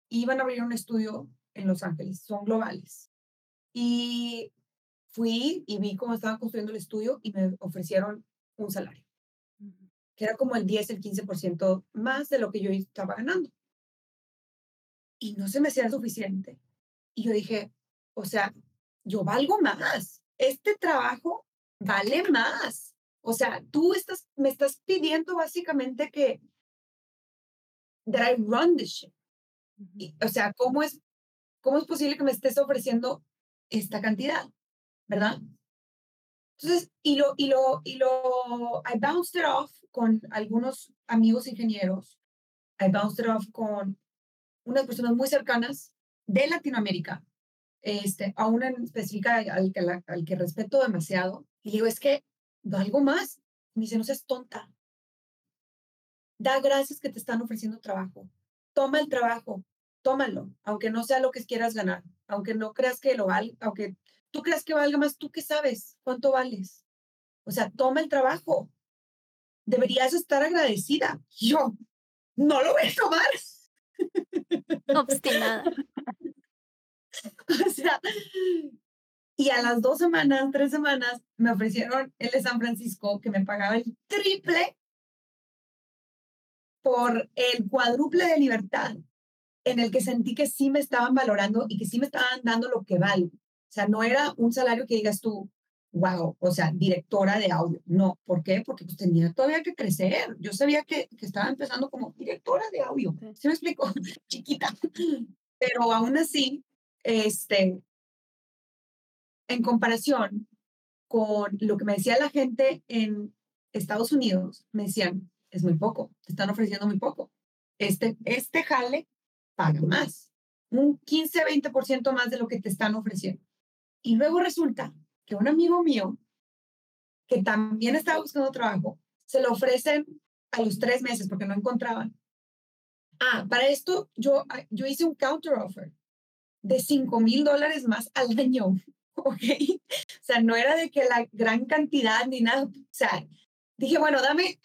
Iban a abrir un estudio en Los Ángeles, son globales. Y fui y vi cómo estaban construyendo el estudio y me ofrecieron un salario, que era como el 10, el 15% más de lo que yo estaba ganando. Y no se me hacía suficiente. Y yo dije, o sea, yo valgo más. Este trabajo vale más. O sea, tú estás, me estás pidiendo básicamente que that I run the ship. Y, o sea, ¿cómo es, ¿cómo es posible que me estés ofreciendo esta cantidad? ¿Verdad? Entonces, y lo, y lo, y lo, I bounced it off con algunos amigos ingenieros. I bounced it off con unas personas muy cercanas de Latinoamérica, este, a una en específica al que, la- al que respeto demasiado. Y digo, es que algo más. Me dice, no seas tonta. Da gracias que te están ofreciendo trabajo. Toma el trabajo, tómalo, aunque no sea lo que quieras ganar, aunque no creas que lo valga, aunque tú creas que valga más, tú qué sabes cuánto vales. O sea, toma el trabajo. Deberías estar agradecida. Yo no lo voy a tomar.
Obstinada.
O sea, y a las dos semanas, tres semanas, me ofrecieron el de San Francisco que me pagaba el triple por el cuádruple de libertad, en el que sentí que sí me estaban valorando y que sí me estaban dando lo que valgo. O sea, no era un salario que digas tú, wow, o sea, directora de audio. No, ¿por qué? Porque pues tenía todavía que crecer. Yo sabía que, que estaba empezando como directora de audio.
Sí.
¿Se me explico? Chiquita. Pero aún así, este, en comparación con lo que me decía la gente en Estados Unidos, me decían, es muy poco, te están ofreciendo muy poco. Este, este jale paga más, un 15-20% más de lo que te están ofreciendo. Y luego resulta que un amigo mío, que también estaba buscando trabajo, se lo ofrecen a los tres meses porque no encontraban. Ah, para esto yo, ah, yo hice un counter offer de 5 mil dólares más al año. O sea, no era de que la gran cantidad ni nada. O sea, dije, bueno, dame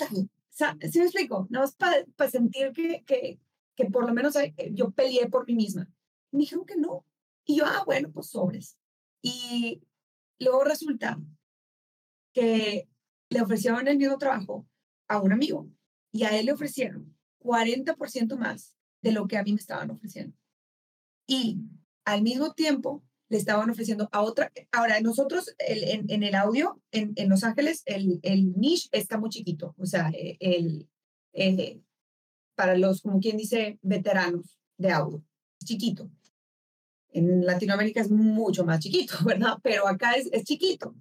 ¿Sí me explico? No es para sentir que, que, que por lo menos eh, yo peleé por mí misma. Me dijeron que no. Y yo, ah, bueno, pues sobres. Y luego resulta que le ofrecieron el mismo trabajo a un amigo y a él le ofrecieron 40% más de lo que a mí me estaban ofreciendo. Y al mismo tiempo le estaban ofreciendo a otra. Ahora, nosotros en, el audio, en, Los Ángeles, el, el niche está muy chiquito. O sea, e, el, eh, para los, como quien dice, veteranos de audio, chiquito. En Latinoamérica es mucho más chiquito, ¿verdad? Pero acá es, es chiquito.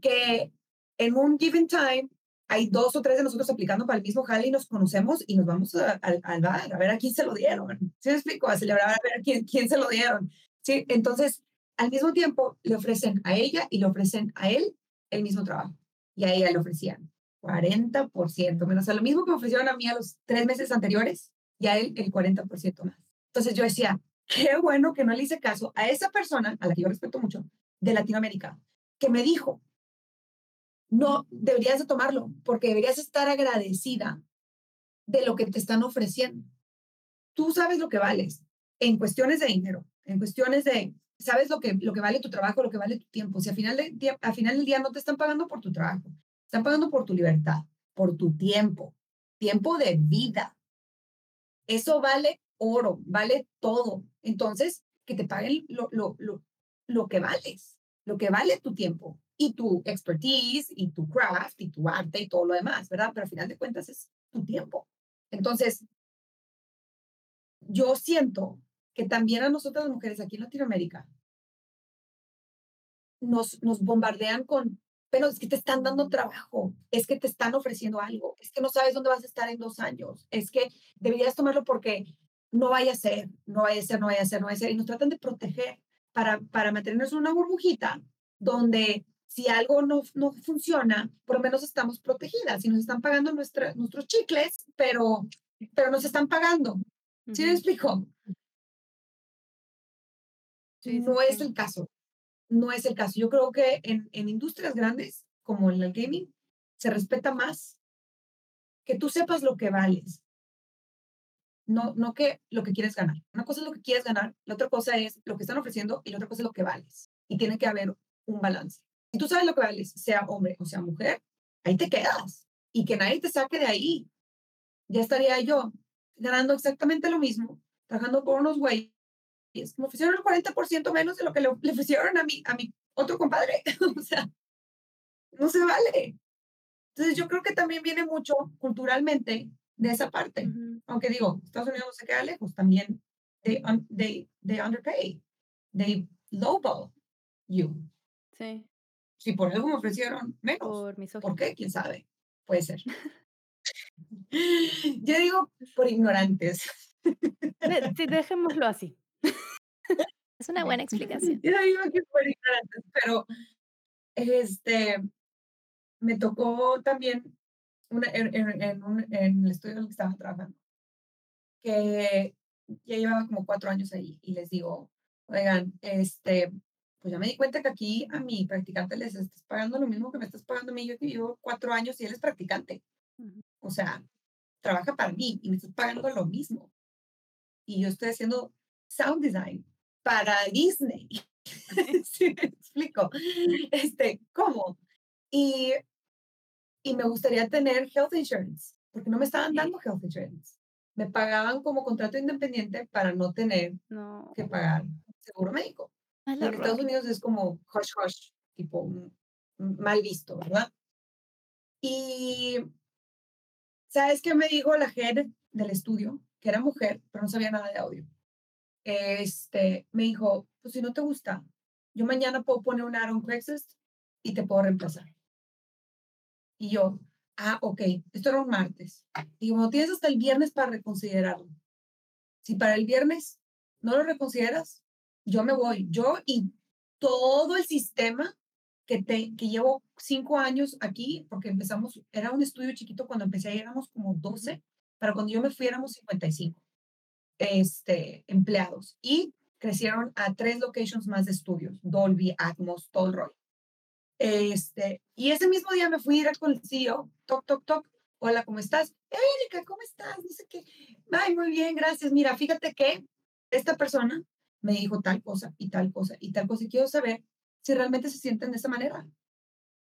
Que en un given time hay dos o tres de nosotros aplicando para el mismo jale y nos conocemos y nos vamos al bar a ver a quién se lo dieron. ¿Sí me explico? A celebrar a ver a quién, quién se lo dieron. ¿Sí? Entonces, al mismo tiempo, le ofrecen a ella y le ofrecen a él el mismo trabajo. Y a ella le ofrecían 40% menos. O lo mismo que me ofrecieron a mí a los tres meses anteriores y a él el 40% más. Entonces yo decía, qué bueno que no le hice caso a esa persona, a la que yo respeto mucho, de Latinoamérica, que me dijo, no, deberías de tomarlo, porque deberías estar agradecida de lo que te están ofreciendo. Tú sabes lo que vales en cuestiones de dinero, en cuestiones de, sabes lo que, lo que vale tu trabajo, lo que vale tu tiempo. Si al final, del día, al final del día no te están pagando por tu trabajo, están pagando por tu libertad, por tu tiempo, tiempo de vida. Eso vale oro, vale todo. Entonces, que te paguen lo, lo, lo, lo que vales, lo que vale tu tiempo, y tu expertise y tu craft y tu arte y todo lo demás, ¿verdad? Pero al final de cuentas es tu tiempo. Entonces, yo siento que también a nosotras las mujeres aquí en Latinoamérica nos, nos bombardean con, pero es que te están dando trabajo, es que te están ofreciendo algo, es que no sabes dónde vas a estar en dos años, es que deberías tomarlo porque no vaya a ser, no vaya a ser, no vaya a ser, no vaya a ser, y nos tratan de proteger para, para mantenernos en una burbujita donde si algo no, no funciona, por lo menos estamos protegidas y nos están pagando nuestra, nuestros chicles, pero, pero nos están pagando. ¿Sí me explico? no es el caso. No es el caso. Yo creo que en, en industrias grandes, como en el gaming, se respeta más que tú sepas lo que vales. No, no que lo que quieres ganar. Una cosa es lo que quieres ganar, la otra cosa es lo que están ofreciendo y la otra cosa es lo que vales. Y tiene que haber un balance. Si tú sabes lo que vales, sea hombre o sea mujer, ahí te quedas y que nadie te saque de ahí. Ya estaría yo ganando exactamente lo mismo, trabajando por unos güeyes me ofrecieron el 40% menos de lo que le, ofrecieron a mi, a mi otro compadre. o sea, no se vale. Entonces yo creo que también viene mucho culturalmente de esa parte. Aunque digo, Estados Unidos se queda lejos, también they, they, they underpay, they lowball you.
Sí.
Si por algo me ofrecieron menos. Por, ¿Por qué? ¿Quién sabe? Puede ser. Yo digo por ignorantes.
Sí, dejémoslo así.
Es una buena explicación.
Yo digo que por ignorantes, pero este, me tocó también una, en, en, en, un, en el estudio en el que estaba trabajando, que ya llevaba como cuatro años ahí y les digo, oigan, este, pues ya me di cuenta que aquí a mi practicante les estás pagando lo mismo que me estás pagando a mí. Yo que llevo cuatro años y él es practicante. O sea, trabaja para mí y me estás pagando lo mismo. Y yo estoy haciendo sound design para Disney. ¿Sí me explico? Este, ¿cómo? Y, y me gustaría tener health insurance, porque no me estaban dando health insurance. Me pagaban como contrato independiente para no tener que pagar seguro médico. En Estados Unidos es como hush hush, tipo mal visto, ¿verdad? Y ¿sabes qué me dijo la head del estudio? Que era mujer, pero no sabía nada de audio. Este, me dijo, pues si no te gusta, yo mañana puedo poner un Aaron Craigslist y te puedo reemplazar. Y yo, ah, ok, esto era un martes. Y como tienes hasta el viernes para reconsiderarlo. Si para el viernes no lo reconsideras, yo me voy, yo y todo el sistema que, te, que llevo cinco años aquí, porque empezamos, era un estudio chiquito, cuando empecé éramos como 12, para cuando yo me fui éramos 55 este, empleados y crecieron a tres locations más de estudios, Dolby, Atmos, todo el rollo. Este, y ese mismo día me fui directo con el CEO, toc, toc, toc, hola, ¿cómo estás? Erika, ¿cómo estás? No sé qué. Ay, muy bien, gracias. Mira, fíjate que esta persona me dijo tal cosa y tal cosa y tal cosa y quiero saber si realmente se sienten de esa manera.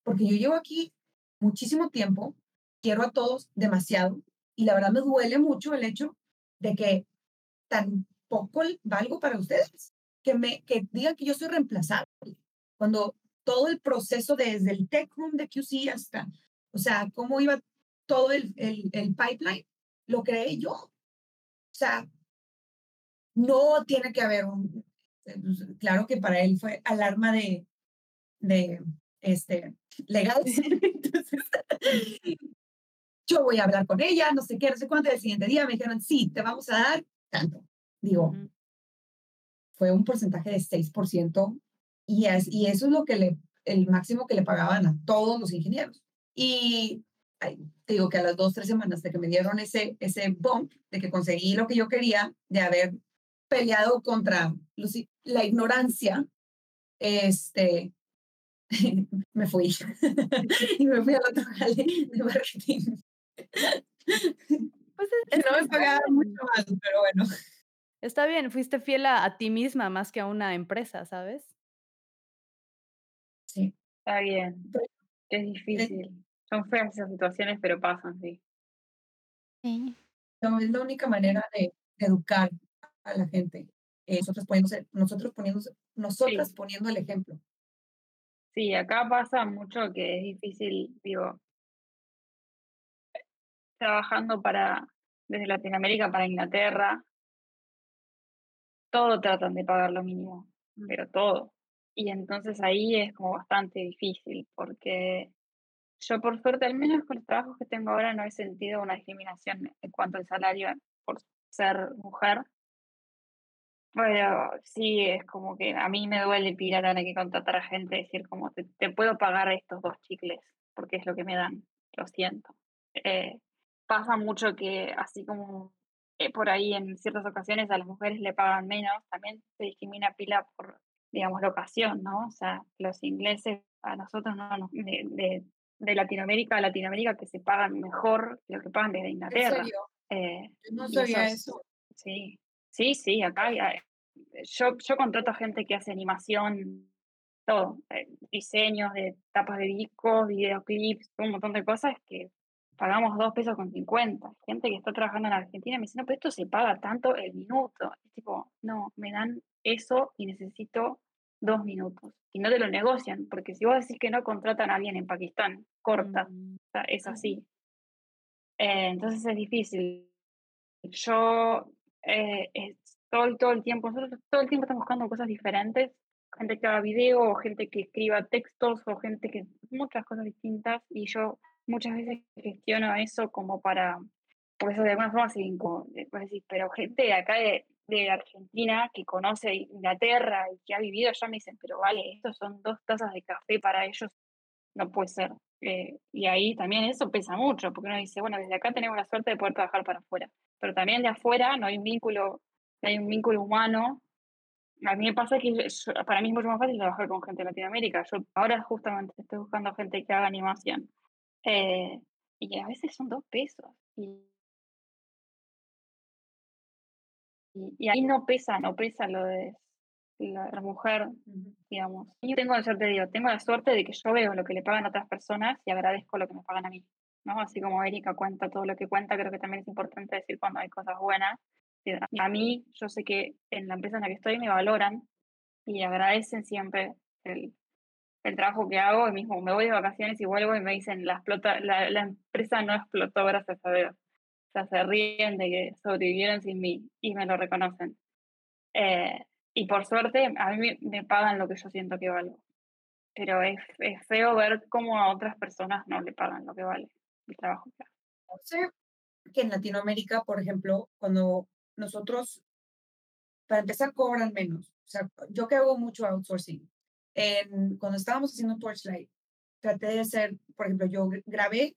Porque yo llevo aquí muchísimo tiempo, quiero a todos demasiado y la verdad me duele mucho el hecho de que tan poco valgo para ustedes, que me que digan que yo soy reemplazable, cuando todo el proceso desde el tech room de QC hasta, o sea, cómo iba todo el, el, el pipeline, lo creé yo. O sea, no tiene que haber un, pues, claro que para él fue alarma de, de este, legal. Entonces, yo voy a hablar con ella, no sé qué, no sé cuánto, el siguiente día me dijeron, sí, te vamos a dar tanto. Digo, fue un porcentaje de 6% y, es, y eso es lo que le, el máximo que le pagaban a todos los ingenieros. Y te digo que a las dos, tres semanas de que me dieron ese, ese bump, de que conseguí lo que yo quería, de haber peleado contra la ignorancia, este, me fui. y me fui al otro jale de marketing. Pues no me pagaban mucho más, pero bueno.
Está bien, fuiste fiel a, a, ti misma más que a una empresa, ¿sabes?
Sí.
Está bien. Es difícil. Son feas esas situaciones, pero pasan, sí.
Sí.
No, es la única manera de, de educar a la gente. Eh, nosotros poniéndose, nosotros poniendo, nosotras
Sí.
poniendo el ejemplo.
Sí, acá pasa mucho que es difícil, digo, trabajando para, desde Latinoamérica para Inglaterra, todo tratan de pagar lo mínimo, pero todo. Y entonces ahí es como bastante difícil, porque yo por suerte, al menos con los trabajos que tengo ahora, no he sentido una discriminación en cuanto al salario por ser mujer. Pero sí, es como que a mí me duele pirar tener que contratar a gente, decir como te, te puedo pagar estos dos chicles, porque es lo que me dan, lo siento. Eh, pasa mucho que así como eh, por ahí en ciertas ocasiones a las mujeres le pagan menos, también se discrimina pila por, digamos, la ocasión, ¿no? O sea, los ingleses a nosotros no nos- de, de, de Latinoamérica a Latinoamérica que se pagan mejor que lo que pagan desde
¿En
Inglaterra.
serio?
Eh,
no sabía
eso es-
eso.
Sí, sí, sí, acá hay- hay- yo, yo contrato gente que hace animación, todo, eh, diseños de tapas de discos, videoclips, un montón de cosas que pagamos dos pesos con 50. Gente que está trabajando en Argentina me dice, no, pero esto se paga tanto el minuto. Es tipo, no, me dan eso y necesito dos minutos. Y no te lo negocian, porque si vos decís que no contratan a alguien en Pakistán, corta,
Mm,
o sea, es así. Eh, entonces es difícil. Yo eh, estoy todo el tiempo, nosotros todo el tiempo estamos buscando cosas diferentes, gente que haga video, o gente que escriba textos, o gente que muchas cosas distintas, y yo muchas veces gestiono eso como para, por eso de alguna forma se eh, decís, pero gente de acá de, de Argentina que conoce Inglaterra y que ha vivido allá me dicen, pero vale, estos son dos tazas de café para ellos, no puede ser. Eh, y ahí también eso pesa mucho, porque uno dice, bueno, desde acá tenemos la suerte de poder trabajar para afuera, pero también de afuera no hay un vínculo, no hay un vínculo humano. A mí me pasa que yo- para mí es mucho más fácil trabajar con gente de Latinoamérica. Yo ahora justamente estoy buscando gente que haga animación. Eh, y a veces son dos pesos. Y, y, y ahí no pesa, no pesa lo de la, la mujer, digamos. Yo tengo, yo te digo, tengo la suerte de que yo veo lo que le pagan a otras personas y agradezco lo que me pagan a mí, ¿no? Así como Erika cuenta todo lo que cuenta, creo que también es importante decir cuando hay cosas buenas. A mí, yo sé que en la empresa en la que estoy me valoran y agradecen siempre el, el trabajo que hago. Y mismo me voy de vacaciones y vuelvo y me dicen, la, explota, la, la empresa no explotó gracias a Dios. O sea, se ríen de que sobrevivieron sin mí y me lo reconocen. Eh, y por suerte, a mí me, me pagan lo que yo siento que valgo. Pero es, es feo ver cómo a otras personas no le pagan lo que vale el trabajo
sé que en Latinoamérica, por ejemplo, cuando nosotros, para empezar, cobran menos. O sea, yo que hago mucho outsourcing, en, cuando estábamos haciendo Torchlight, traté de hacer, por ejemplo, yo gr- grabé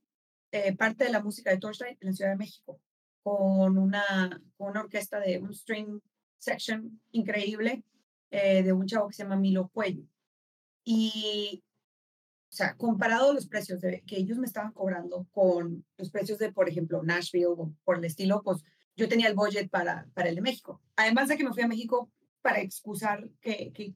eh, parte de la música de Torchlight en la Ciudad de México con una, con una orquesta de un string section increíble eh, de un chavo que se llama Milo Cuello. Y o sea, comparado los precios de, que ellos me estaban cobrando con los precios de, por ejemplo, Nashville o por el estilo, pues yo tenía el budget para, para el de México. Además de que me fui a México para excusar que, que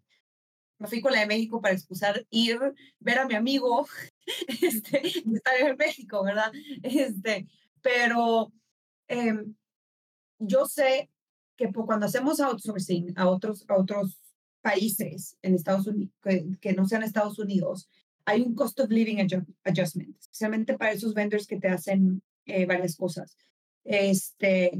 me fui con la de México para excusar ir, ver a mi amigo, este, estar en México, ¿verdad? Este, pero eh, yo sé que cuando hacemos outsourcing a otros, a otros países en Estados Unidos, que, que, no sean Estados Unidos, hay un cost of living adjustment, especialmente para esos vendors que te hacen eh, varias cosas. Este,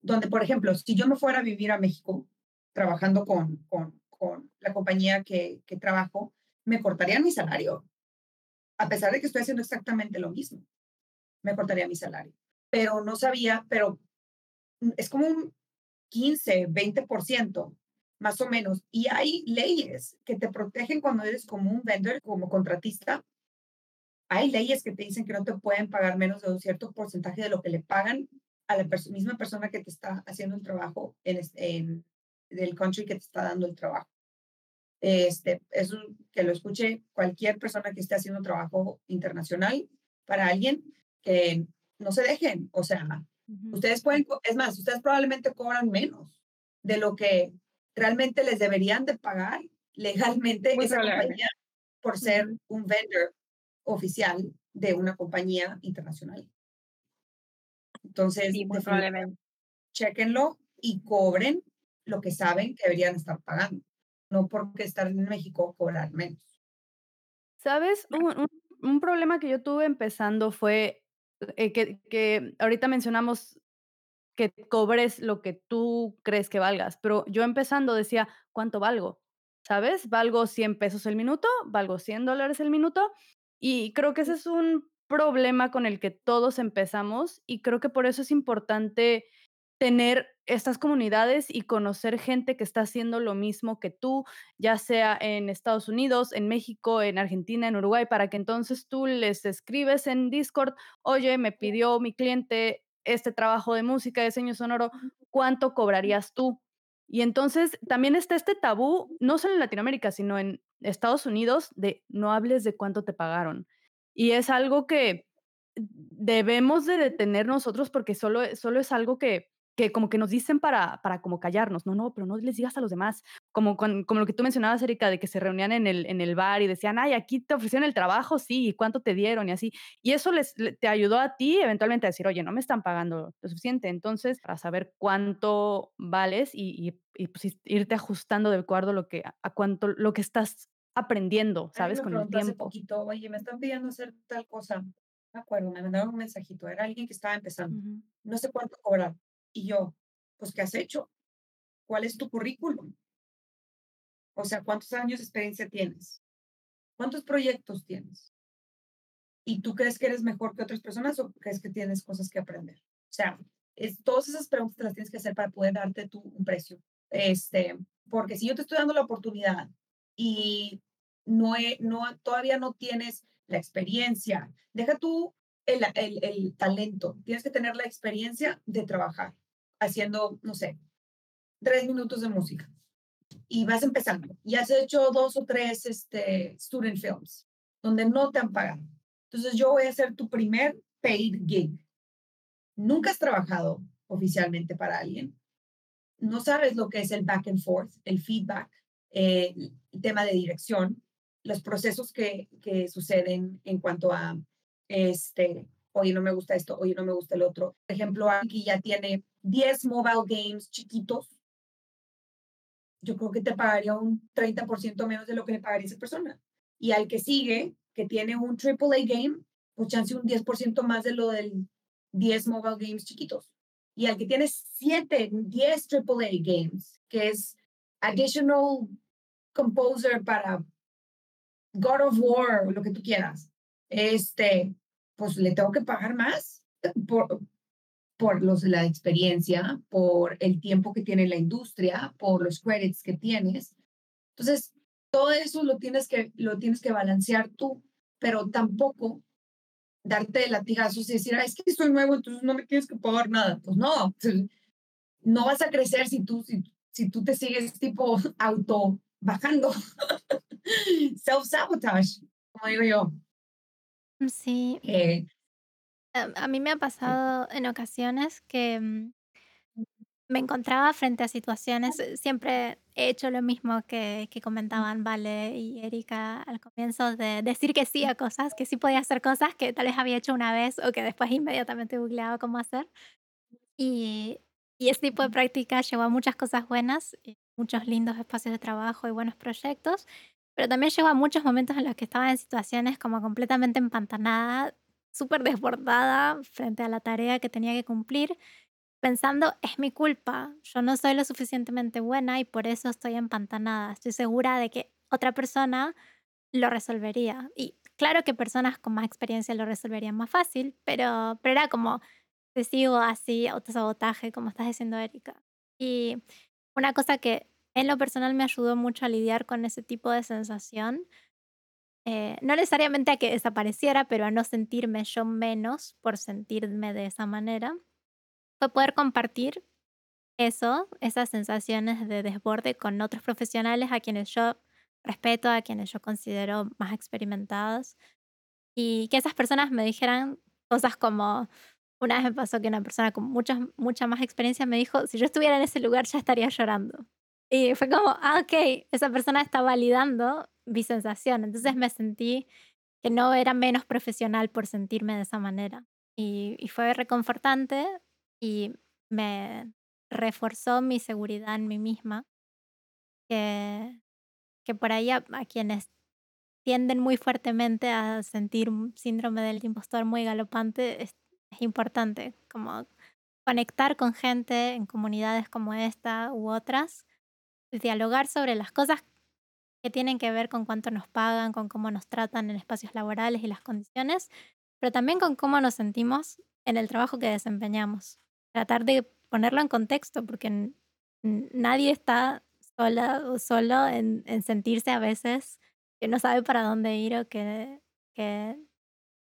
donde, por ejemplo, si yo me fuera a vivir a México trabajando con, con, con la compañía que, que trabajo, me cortarían mi salario, a pesar de que estoy haciendo exactamente lo mismo, me cortaría mi salario. Pero no sabía, pero es como un 15, 20% más o menos. Y hay leyes que te protegen cuando eres como un vendor, como contratista. Hay leyes que te dicen que no te pueden pagar menos de un cierto porcentaje de lo que le pagan a la misma persona que te está haciendo el trabajo en, en del country que te está dando el trabajo. Este, eso que lo escuche cualquier persona que esté haciendo trabajo internacional para alguien que no se dejen, o sea, Ustedes pueden, es más, ustedes probablemente cobran menos de lo que realmente les deberían de pagar legalmente esa compañía por ser un vendor oficial de una compañía internacional. Entonces,
sí, probablemente.
chequenlo y cobren lo que saben que deberían estar pagando, no porque estar en México cobrar menos.
¿Sabes? Un, un, un problema que yo tuve empezando fue eh, que, que ahorita mencionamos que cobres lo que tú crees que valgas, pero yo empezando decía, ¿cuánto valgo? ¿Sabes? ¿Valgo 100 pesos el minuto? ¿Valgo 100 dólares el minuto? Y creo que ese es un problema con el que todos empezamos y creo que por eso es importante tener estas comunidades y conocer gente que está haciendo lo mismo que tú, ya sea en Estados Unidos, en México, en Argentina, en Uruguay, para que entonces tú les escribes en Discord, oye, me pidió mi cliente este trabajo de música, de diseño sonoro, ¿cuánto cobrarías tú? Y entonces también está este tabú, no solo en Latinoamérica, sino en Estados Unidos, de no hables de cuánto te pagaron. Y es algo que debemos de detener nosotros porque solo, solo es algo que que como que nos dicen para, para como callarnos, no, no, pero no les digas a los demás, como, con, como lo que tú mencionabas, Erika, de que se reunían en el, en el bar y decían, ay, aquí te ofrecieron el trabajo, sí, y cuánto te dieron y así. Y eso les, te ayudó a ti eventualmente a decir, oye, no me están pagando lo suficiente. Entonces, para saber cuánto vales y, y, y pues, irte ajustando de acuerdo a lo que, a cuánto, lo que estás aprendiendo, ¿sabes? Con el tiempo.
Poquito, oye, me están pidiendo hacer tal cosa. Me acuerdo, me mandaron un mensajito, era alguien que estaba empezando. Uh -huh. No sé cuánto cobrar y yo, pues, ¿qué has hecho? ¿Cuál es tu currículum? O sea, ¿cuántos años de experiencia tienes? ¿Cuántos proyectos tienes? ¿Y tú crees que eres mejor que otras personas o crees que tienes cosas que aprender? O sea, es, todas esas preguntas te las tienes que hacer para poder darte tú un precio. Este, porque si yo te estoy dando la oportunidad y no, he, no todavía no tienes la experiencia, deja tú el, el, el talento, tienes que tener la experiencia de trabajar haciendo, no sé, tres minutos de música y vas empezando y has hecho dos o tres este, student films donde no te han pagado. Entonces yo voy a ser tu primer paid gig. Nunca has trabajado oficialmente para alguien. No sabes lo que es el back and forth, el feedback, eh, el tema de dirección, los procesos que, que suceden en cuanto a, este, oye, no me gusta esto, oye, no me gusta el otro. Por ejemplo, aquí ya tiene 10 mobile games chiquitos, yo creo que te pagaría un 30% menos de lo que le pagaría esa persona. Y al que sigue, que tiene un AAA game, pues chance un 10% más de lo del 10 mobile games chiquitos. Y al que tiene 7, 10 AAA games, que es additional composer para God of War, lo que tú quieras, este, pues le tengo que pagar más por, por los, la experiencia, por el tiempo que tiene la industria, por los credits que tienes. Entonces, todo eso lo tienes que, lo tienes que balancear tú, pero tampoco darte latigazos y decir, ah, es que soy nuevo, entonces no me tienes que pagar nada. Pues no, no vas a crecer si tú, si, si tú te sigues tipo auto bajando. Self-sabotage. como digo yo.
Sí.
Eh,
Em, a mí me ha pasado en ocasiones que, mm, me encontraba frente a situaciones eh, siempre he hecho lo mismo que que comentaban Vale y Erika al comienzo de decir que sí a cosas, que sí podía hacer cosas que tal vez había hecho una vez o que después inmediatamente googleaba cómo hacer. Y y ese tipo de práctica llevó a muchas cosas buenas, y muchos lindos espacios de trabajo y buenos proyectos, pero también llevó a muchos momentos en los que estaba en situaciones como completamente empantanada, súper desbordada frente a la tarea que tenía que cumplir, pensando: "Es mi culpa, yo no soy lo suficientemente buena y por eso estoy empantanada. Estoy segura de que otra persona lo resolvería". Y claro que personas con más experiencia lo resolverían más fácil, pero pero era como te sigo así, autosabotaje, como estás diciendo, Erika. Y una cosa que en lo personal me ayudó mucho a lidiar con ese tipo de sensación, eh, no necesariamente a que desapareciera, pero a no sentirme yo menos por sentirme de esa manera, fue poder compartir eso, esas sensaciones de desborde con otros profesionales a quienes yo respeto, a quienes yo considero más experimentados, y que esas personas me dijeran cosas como una vez me pasó que una persona con mucha mucha más experiencia me dijo: "Si yo estuviera en ese lugar ya estaría llorando". Y fue como, ah, okey, esa persona está validando mi sensación. Entonces me sentí que no era menos profesional por sentirme de esa manera. Y y fue reconfortante y me reforzó mi seguridad en mí misma, que que por ahí a a quienes tienden muy fuertemente a sentir síndrome del impostor muy galopante, es es importante como conectar con gente en comunidades como esta u otras, dialogar sobre las cosas que tienen que ver con cuánto nos pagan, con cómo nos tratan en espacios laborales y las condiciones, pero también con cómo nos sentimos en el trabajo que desempeñamos. Tratar de ponerlo en contexto, porque nadie está sola o solo en, en sentirse a veces que no sabe para dónde ir o que, que,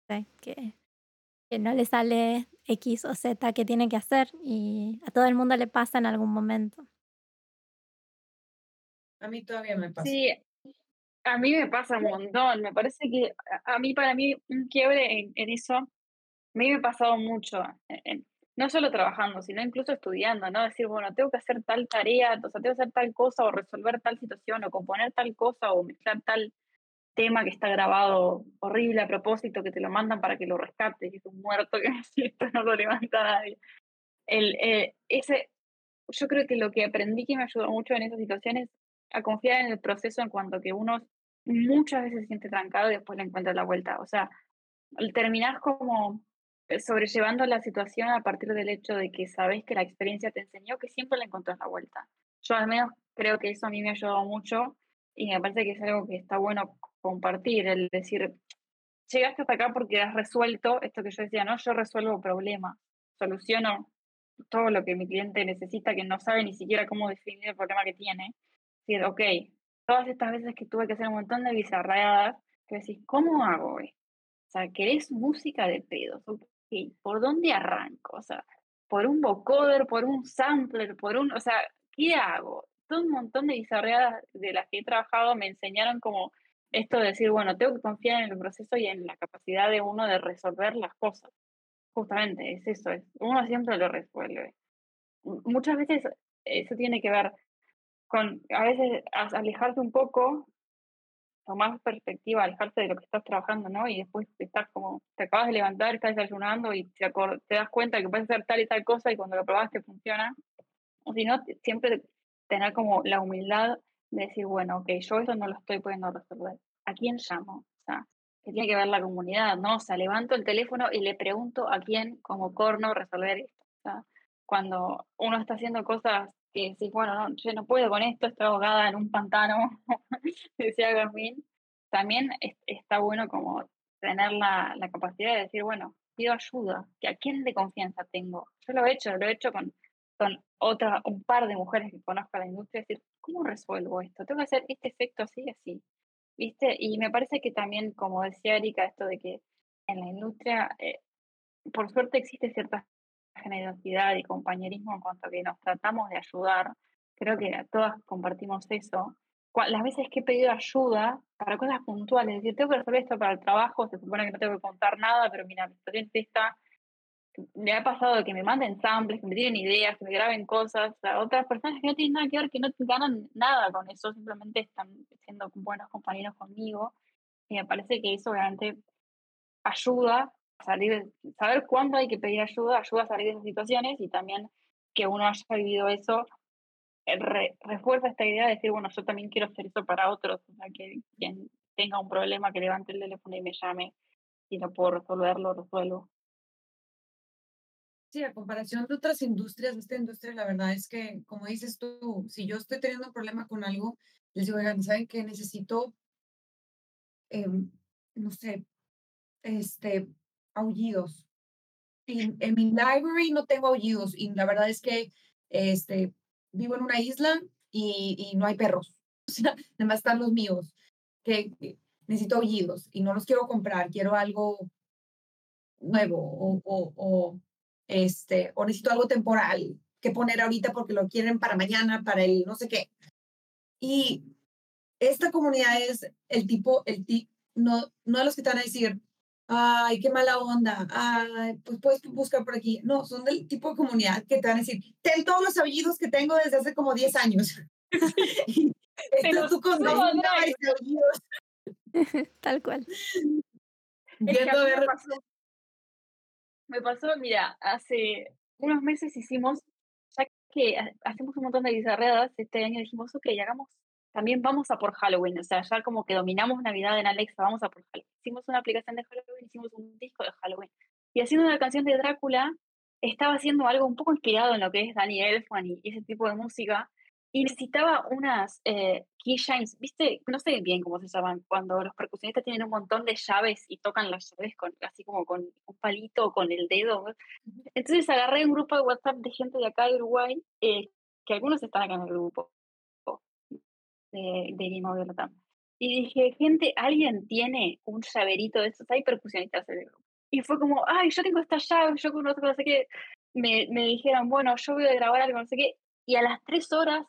sé, que, que no le sale X o Z que tiene que hacer y a todo el mundo le pasa en algún momento.
A mí todavía me pasa.
Sí, a mí me pasa un montón. Me parece que a, mí, para mí, un quiebre en, en eso, a mí me ha pasado mucho. en- en- no solo trabajando, sino incluso estudiando, ¿no? Decir, bueno, tengo que hacer tal tarea, o sea, tengo que hacer tal cosa, o resolver tal situación, o componer tal cosa, o mezclar tal tema que está grabado horrible a propósito, que te lo mandan para que lo rescates, y es un muerto que esto no lo levanta nadie. El, eh, ese, yo creo que lo que aprendí que me ayudó mucho en esas situaciones a confiar en el proceso en cuanto que uno muchas veces se siente trancado y después le encuentra la vuelta. O sea, terminar como eh, sobrellevando la situación a partir del hecho de que sabes que la experiencia te enseñó que siempre le encontrás la vuelta. Yo al menos creo que eso a mí me ha ayudado mucho y me parece que es algo que está bueno compartir, el decir, llegaste hasta acá porque has resuelto esto que yo decía, ¿no? Yo resuelvo problemas, soluciono todo lo que mi cliente necesita, que no sabe ni siquiera cómo definir el problema que tiene. Decir, ok, todas estas veces que tuve que hacer un montón de bizarradas, que decís, ¿cómo hago esto? O sea, ¿querés música de pedos? Ok, ¿por dónde arranco? O sea, por un vocoder, por un sampler, por un, o sea, ¿qué hago? Todo un montón de bizarreadas de las que he trabajado me enseñaron como esto de decir, bueno, tengo que confiar en el proceso y en la capacidad de uno de resolver las cosas. Justamente, es eso, es, uno siempre lo resuelve. Muchas veces eso tiene que ver con, a veces, alejarte un poco, tomar perspectiva, alejarte de lo que estás trabajando, ¿no? Y después estás como, te acabas de levantar, estás desayunando y te, te das cuenta que puedes hacer tal y tal cosa y cuando lo probaste funciona. O si no, te- siempre tener como la humildad de decir, bueno, ok, yo esto no lo estoy pudiendo resolver. ¿A quién llamo? O sea, que tiene que ver la comunidad, ¿no? O sea, levanto el teléfono y le pregunto a quién como corno resolver esto. O sea, cuando uno está haciendo cosas que decís, bueno, no, yo no puedo con esto, estoy ahogada en un pantano, decía Gazmín, también es- está bueno como tener la, la capacidad de decir, bueno, pido ayuda, que a quién de confianza tengo. Yo lo he hecho, lo he hecho con, con otra, un par de mujeres que conozco a la industria, decir, ¿cómo resuelvo esto? Tengo que hacer este efecto así y así, ¿viste? Y me parece que también, como decía Erika, esto de que en la industria, eh, por suerte existe cierta generosidad y compañerismo en cuanto a que nos tratamos de ayudar. Creo que todas compartimos eso. las veces que he pedido ayuda para cosas puntuales, es decir, tengo que resolver esto para el trabajo, se supone que no tengo que contar nada, pero mira, mi situación es esta, me ha pasado que me manden samples, que me tienen ideas, que me graben cosas, a otras personas que no tienen nada que ver, que no ganan nada con eso, simplemente están siendo buenos compañeros conmigo. Y me parece que eso realmente ayuda salir, saber cuándo hay que pedir ayuda, ayuda a salir de esas situaciones y también que uno haya vivido eso eh, refuerza esta idea de decir, bueno, yo también quiero hacer eso para otros, o sea, que quien tenga un problema, que levante el teléfono y me llame y no puedo resolverlo, resuelvo.
Sí, a comparación de otras industrias, esta industria, la verdad es que, como dices tú, si yo estoy teniendo un problema con algo, les digo, oigan, ¿saben que necesito, em, no sé, este, aullidos? Y en mi library no tengo aullidos y la verdad es que, este, vivo en una isla y, y no hay perros. O sea, además están los míos, que necesito aullidos y no los quiero comprar, quiero algo nuevo o, o, o este, o necesito algo temporal que poner ahorita porque lo quieren para mañana, para el no sé qué. Y esta comunidad es el tipo, el tipo, no, no de los que te van a decir, ay, qué mala onda, ay, pues puedes buscar por aquí. No, son del tipo de comunidad que te van a decir, ten todos los apellidos que tengo desde hace como 10 años. Esto tú con
Tal cual.
Viendo a ver me pasó, mira, hace unos meses hicimos, ya que hacemos un montón de bizarreadas, este año dijimos, ok, hagamos, también vamos a por Halloween, o sea, ya como que dominamos Navidad en Alexa, vamos a por Halloween. Hicimos una aplicación de Halloween, hicimos un disco de Halloween. Y haciendo una canción de Drácula, estaba haciendo algo un poco inspirado en lo que es Danny Elfman y ese tipo de música, y necesitaba unas eh, keychains, ¿viste? No sé bien cómo se llaman, cuando los percusionistas tienen un montón de llaves y tocan las llaves con, así como con un palito o con el dedo. Entonces agarré un grupo de WhatsApp de gente de acá de Uruguay, eh, que algunos están acá en el grupo de, de de Latam. Y dije, gente, ¿alguien tiene un llaverito de esos? Hay percusionistas en el grupo. Y fue como, ay, yo tengo esta llave, yo conozco, no sé qué. Me, me dijeron, bueno, yo voy a grabar algo, no sé qué. Y a las tres horas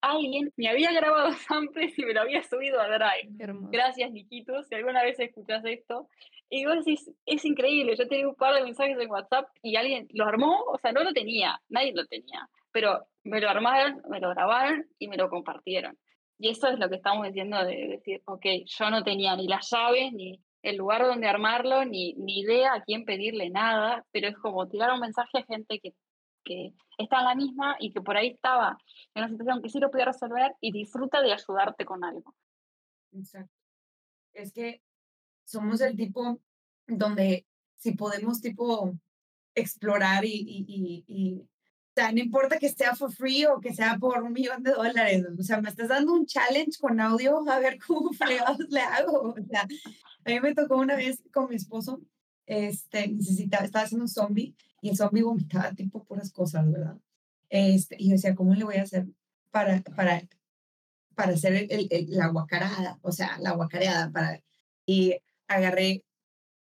alguien me había grabado samples y me lo había subido a Drive. Gracias, Niquitos, si alguna vez escuchas esto. Y vos decís, es increíble, yo tenía un par de mensajes en WhatsApp y alguien lo armó, o sea, no lo tenía, nadie lo tenía, pero me lo armaron, me lo grabaron y me lo compartieron. Y eso es lo que estamos diciendo de decir, ok, yo no tenía ni las llaves, ni el lugar donde armarlo, ni, ni idea a quién pedirle nada, pero es como tirar un mensaje a gente que que está en la misma y que por ahí estaba en una situación que sí lo podía resolver y disfruta de ayudarte con algo.
Exacto. Es que somos el tipo donde si podemos tipo explorar y, y, y, sea, no importa que sea for free o que sea por un millón de dólares, o sea, me estás dando un challenge con audio, a ver cómo fregados le hago, o sea, a mí me tocó una vez con mi esposo, este, necesitaba, estaba haciendo un zombie y el zombie vomitaba tipo puras cosas, ¿verdad? Este, y yo decía, ¿cómo le voy a hacer para, para, para hacer el, la guacarada? O sea, la guacareada. Para, y agarré,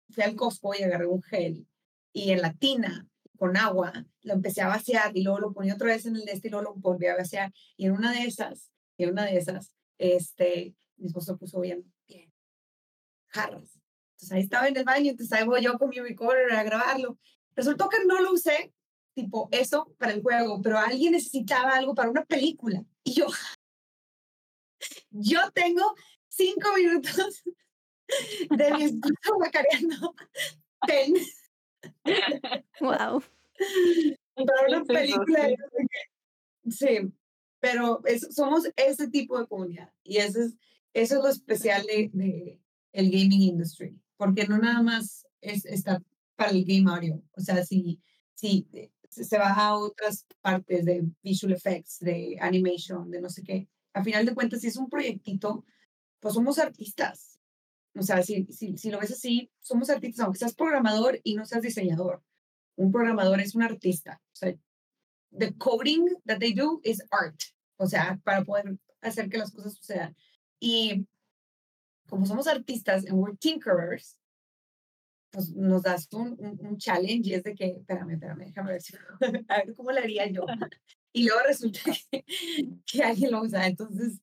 fui al Costco y agarré un gel y en la tina con agua lo empecé a vaciar y luego lo ponía otra vez en el de este y luego lo volví a vaciar. Y en una de esas, en una de esas, este, mi esposo puso bien, bien, jarras. Entonces ahí estaba en el baño, entonces ahí voy yo con mi recorder a grabarlo Resultó que no lo usé, tipo, eso para el juego, pero alguien necesitaba algo para una película. Y yo, yo tengo cinco minutos de mi esposo guacareando pen.
Wow.
Para una película. Sí, pero somos ese tipo de comunidad y eso es, eso es lo especial de, de el gaming industry, porque no nada más es estar para el game audio. O sea, si, si eh, se va a otras partes de visual effects, de animation, de no sé qué, a final de cuentas, si es un proyectito, pues somos artistas. O sea, si, si, si lo ves así, somos artistas, aunque seas programador y no seas diseñador. Un programador es un artista. O sea, the coding that they do is art. O sea, para poder hacer que las cosas sucedan. Y como somos artistas and we're tinkerers, pues nos das un, un, challenge y es de que, espérame, espérame, déjame ver, si, a ver cómo lo haría yo. Y luego resulta que, que alguien lo usa. Entonces,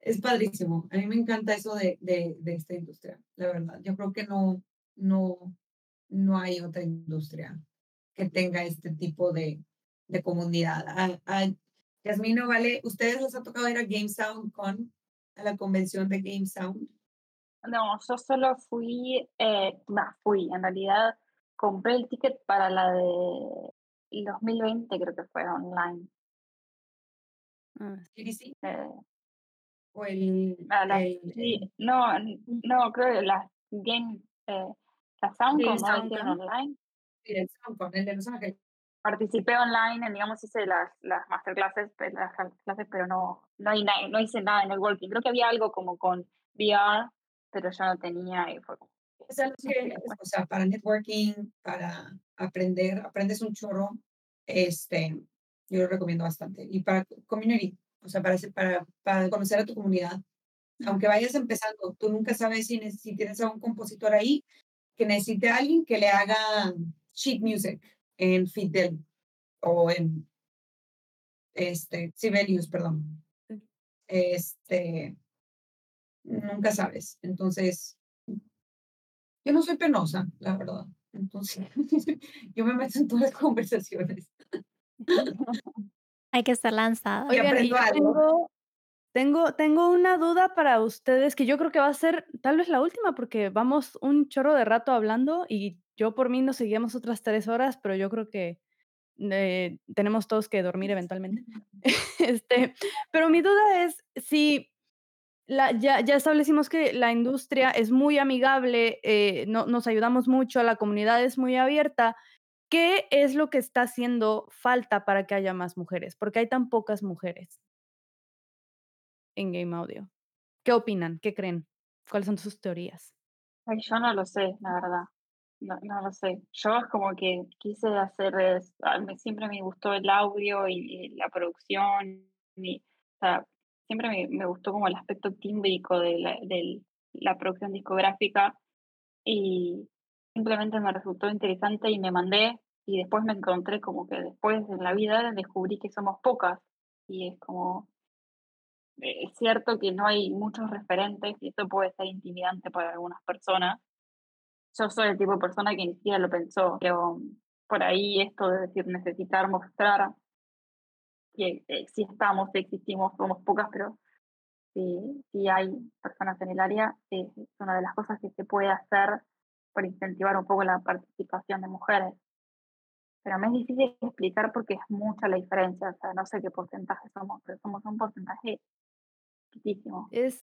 es padrísimo. A mí me encanta eso de, de, de, esta industria, la verdad. Yo creo que no, no, no hay otra industria que tenga este tipo de, de comunidad. A, a Yasmino, ¿vale? ¿Ustedes les ha tocado ir a Game Sound Con, a la convención de Game Sound?
No, yo solo fui, eh, fui, en realidad compré el ticket para la de 2020, creo que fue online.
Ah, sí,
eh,
o el,
sí, no, no, creo que la Game, eh, la Soundcon, ¿no? online.
Sí, el Soundcon, el de Los Ángeles.
Participé online, en, digamos, hice las, las masterclasses, las clases, pero no, no, no hice nada en el networking. Creo que había algo como con VR, pero yo no tenía y fue como...
O sea, que, o sea, para networking, para aprender, aprendes un chorro, este, yo lo recomiendo bastante. Y para community, o sea, para, para, para conocer a tu comunidad. Aunque vayas empezando, tú nunca sabes si, si tienes a un compositor ahí que necesite a alguien que le haga sheet music en Fidel o en este, Sibelius, perdón. Este, nunca sabes. Entonces, yo no soy penosa, la verdad. Entonces, yo me meto en todas las conversaciones.
Hay que estar lanzada.
tengo, tengo, tengo una duda para ustedes que yo creo que va a ser tal vez la última porque vamos un chorro de rato hablando y yo por mí nos seguimos otras tres horas, pero yo creo que eh, tenemos todos que dormir eventualmente. este, pero mi duda es si la, ya, ya, establecimos que la industria es muy amigable, eh, no, nos ayudamos mucho, la comunidad es muy abierta, ¿Qué es lo que está haciendo falta para que haya más mujeres? Porque hay tan pocas mujeres en Game Audio. ¿Qué opinan? ¿Qué creen? ¿Cuáles son sus teorías?
Ay, yo no lo sé, la verdad. No, no lo sé. Yo es como que quise hacer, siempre me gustó el audio y, la producción, y, o sea, siempre me, me, gustó como el aspecto tímbrico de la, la producción discográfica y simplemente me resultó interesante y me mandé y después me encontré como que después en la vida descubrí que somos pocas y es como, eh, es cierto que no hay muchos referentes y esto puede ser intimidante para algunas personas. Yo soy el tipo de persona que ni siquiera lo pensó, pero por ahí esto de decir necesitar mostrar que eh, si estamos, si existimos, somos pocas, pero si, si hay personas en el área, es una de las cosas que se puede hacer por incentivar un poco la participación de mujeres. Pero me es difícil explicar porque es mucha la diferencia, o sea, no sé qué porcentaje somos, pero somos un porcentaje chiquitísimo.
Es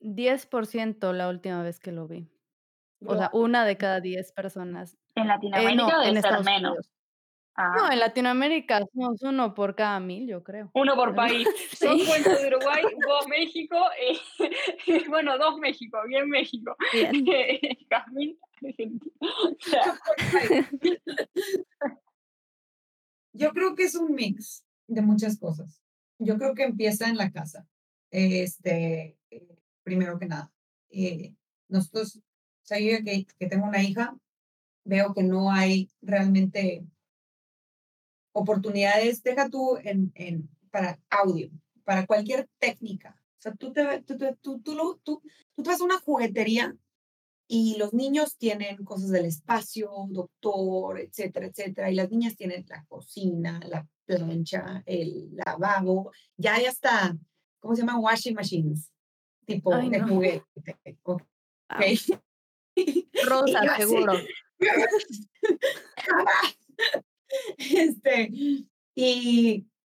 10% la última vez que lo vi. O sea, una de cada 10 personas.
En Latinoamérica eh, no, en ser menos.
No, en ah. Latinoamérica somos uno por cada mil, yo creo.
Uno por país. sí. Dos cuentos de Uruguay, dos México, eh, bueno, dos México, bien México. Bien.
yo creo que es un mix de muchas cosas. Yo creo que empieza en la casa. Este, eh, primero que nada. Eh, nosotros, sea, yo que, que tengo una hija, veo que no hay realmente oportunidades, deja tú en, en, para audio, para cualquier técnica. O sea, tú te, tú, tú, tú, tú, tú vas a una juguetería y los niños tienen cosas del espacio, doctor, etcétera, etcétera, y las niñas tienen la cocina, la plancha, el lavabo, ya hay hasta, ¿cómo se llama? Washing machines, tipo de juguete. Okay.
Rosa, seguro.
Este, y,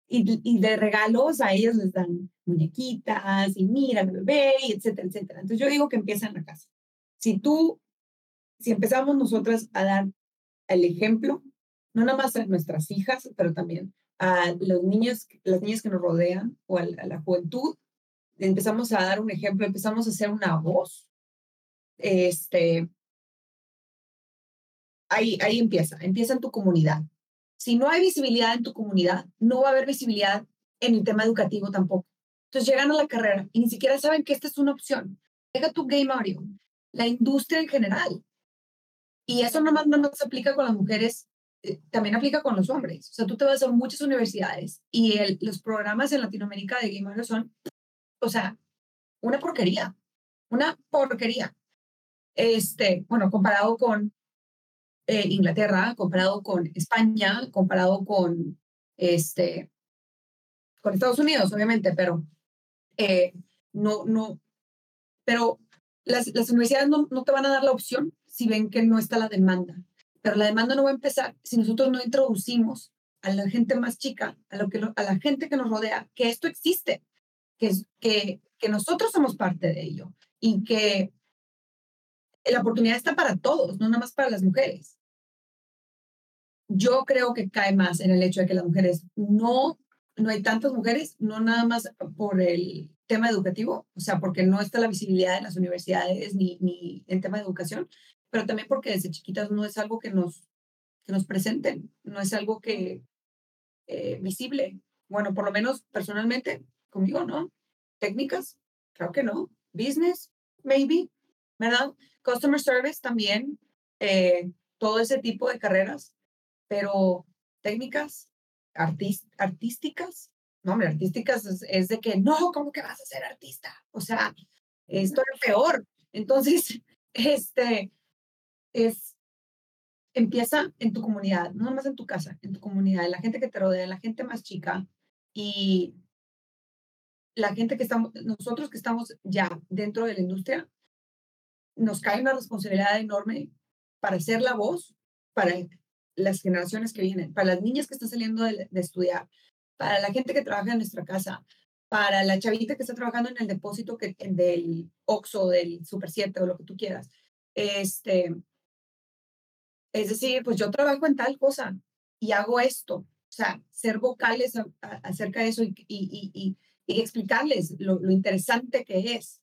y, de regalos a ellos les dan muñequitas y mira bebé, y etcétera, etcétera. Entonces yo digo que empieza en la casa. Si tú, si empezamos nosotras a dar el ejemplo, no nada más a nuestras hijas, pero también a los niños, las niñas que nos rodean o a la, juventud, empezamos a dar un ejemplo, empezamos a hacer una voz, este, ahí, ahí empieza, empieza en tu comunidad. Si no hay visibilidad en tu comunidad, no va a haber visibilidad en el tema educativo tampoco. Entonces llegan a la carrera y ni siquiera saben que esta es una opción. Deja tu game audio, la industria en general. Y eso no más no se aplica con las mujeres, eh, también aplica con los hombres. O sea, tú te vas a muchas universidades y el, los programas en Latinoamérica de game audio son o sea, una porquería, una porquería. Este, bueno, comparado con eh, Inglaterra, comparado con España, comparado con, este, con Estados Unidos, obviamente, pero eh, no, no, pero las, las universidades no, no te van a dar la opción si ven que no está la demanda. Pero la demanda no va a empezar si nosotros no introducimos a la gente más chica, a, lo que, a la gente que nos rodea, que esto existe, que, que, que nosotros somos parte de ello y que la oportunidad está para todos, no nada más para las mujeres. Yo creo que cae más en el hecho de que las mujeres no, no hay tantas mujeres, no nada más por el tema educativo, o sea, porque no está la visibilidad en las universidades ni, ni en tema de educación, pero también porque desde chiquitas no es algo que nos, que nos presenten, no es algo que eh, visible. Bueno, por lo menos personalmente, conmigo, ¿no? Técnicas, creo que no. Business, maybe, ¿verdad? Customer service también, eh, todo ese tipo de carreras, pero técnicas, artísticas, no, hombre, artísticas es, de que, no, ¿cómo que vas a ser artista? O sea, esto es peor. Entonces, este, es, empieza en tu comunidad, no más en tu casa, en tu comunidad, en la gente que te rodea, la gente más chica y la gente que estamos, nosotros que estamos ya dentro de la industria, nos cae una responsabilidad enorme para ser la voz para las generaciones que vienen, para las niñas que están saliendo de, estudiar, para la gente que trabaja en nuestra casa, para la chavita que está trabajando en el depósito que, del OXO, del Super 7 o lo que tú quieras. Este, es decir, pues yo trabajo en tal cosa y hago esto. O sea, ser vocales acerca de eso y, explicarles lo, interesante que es.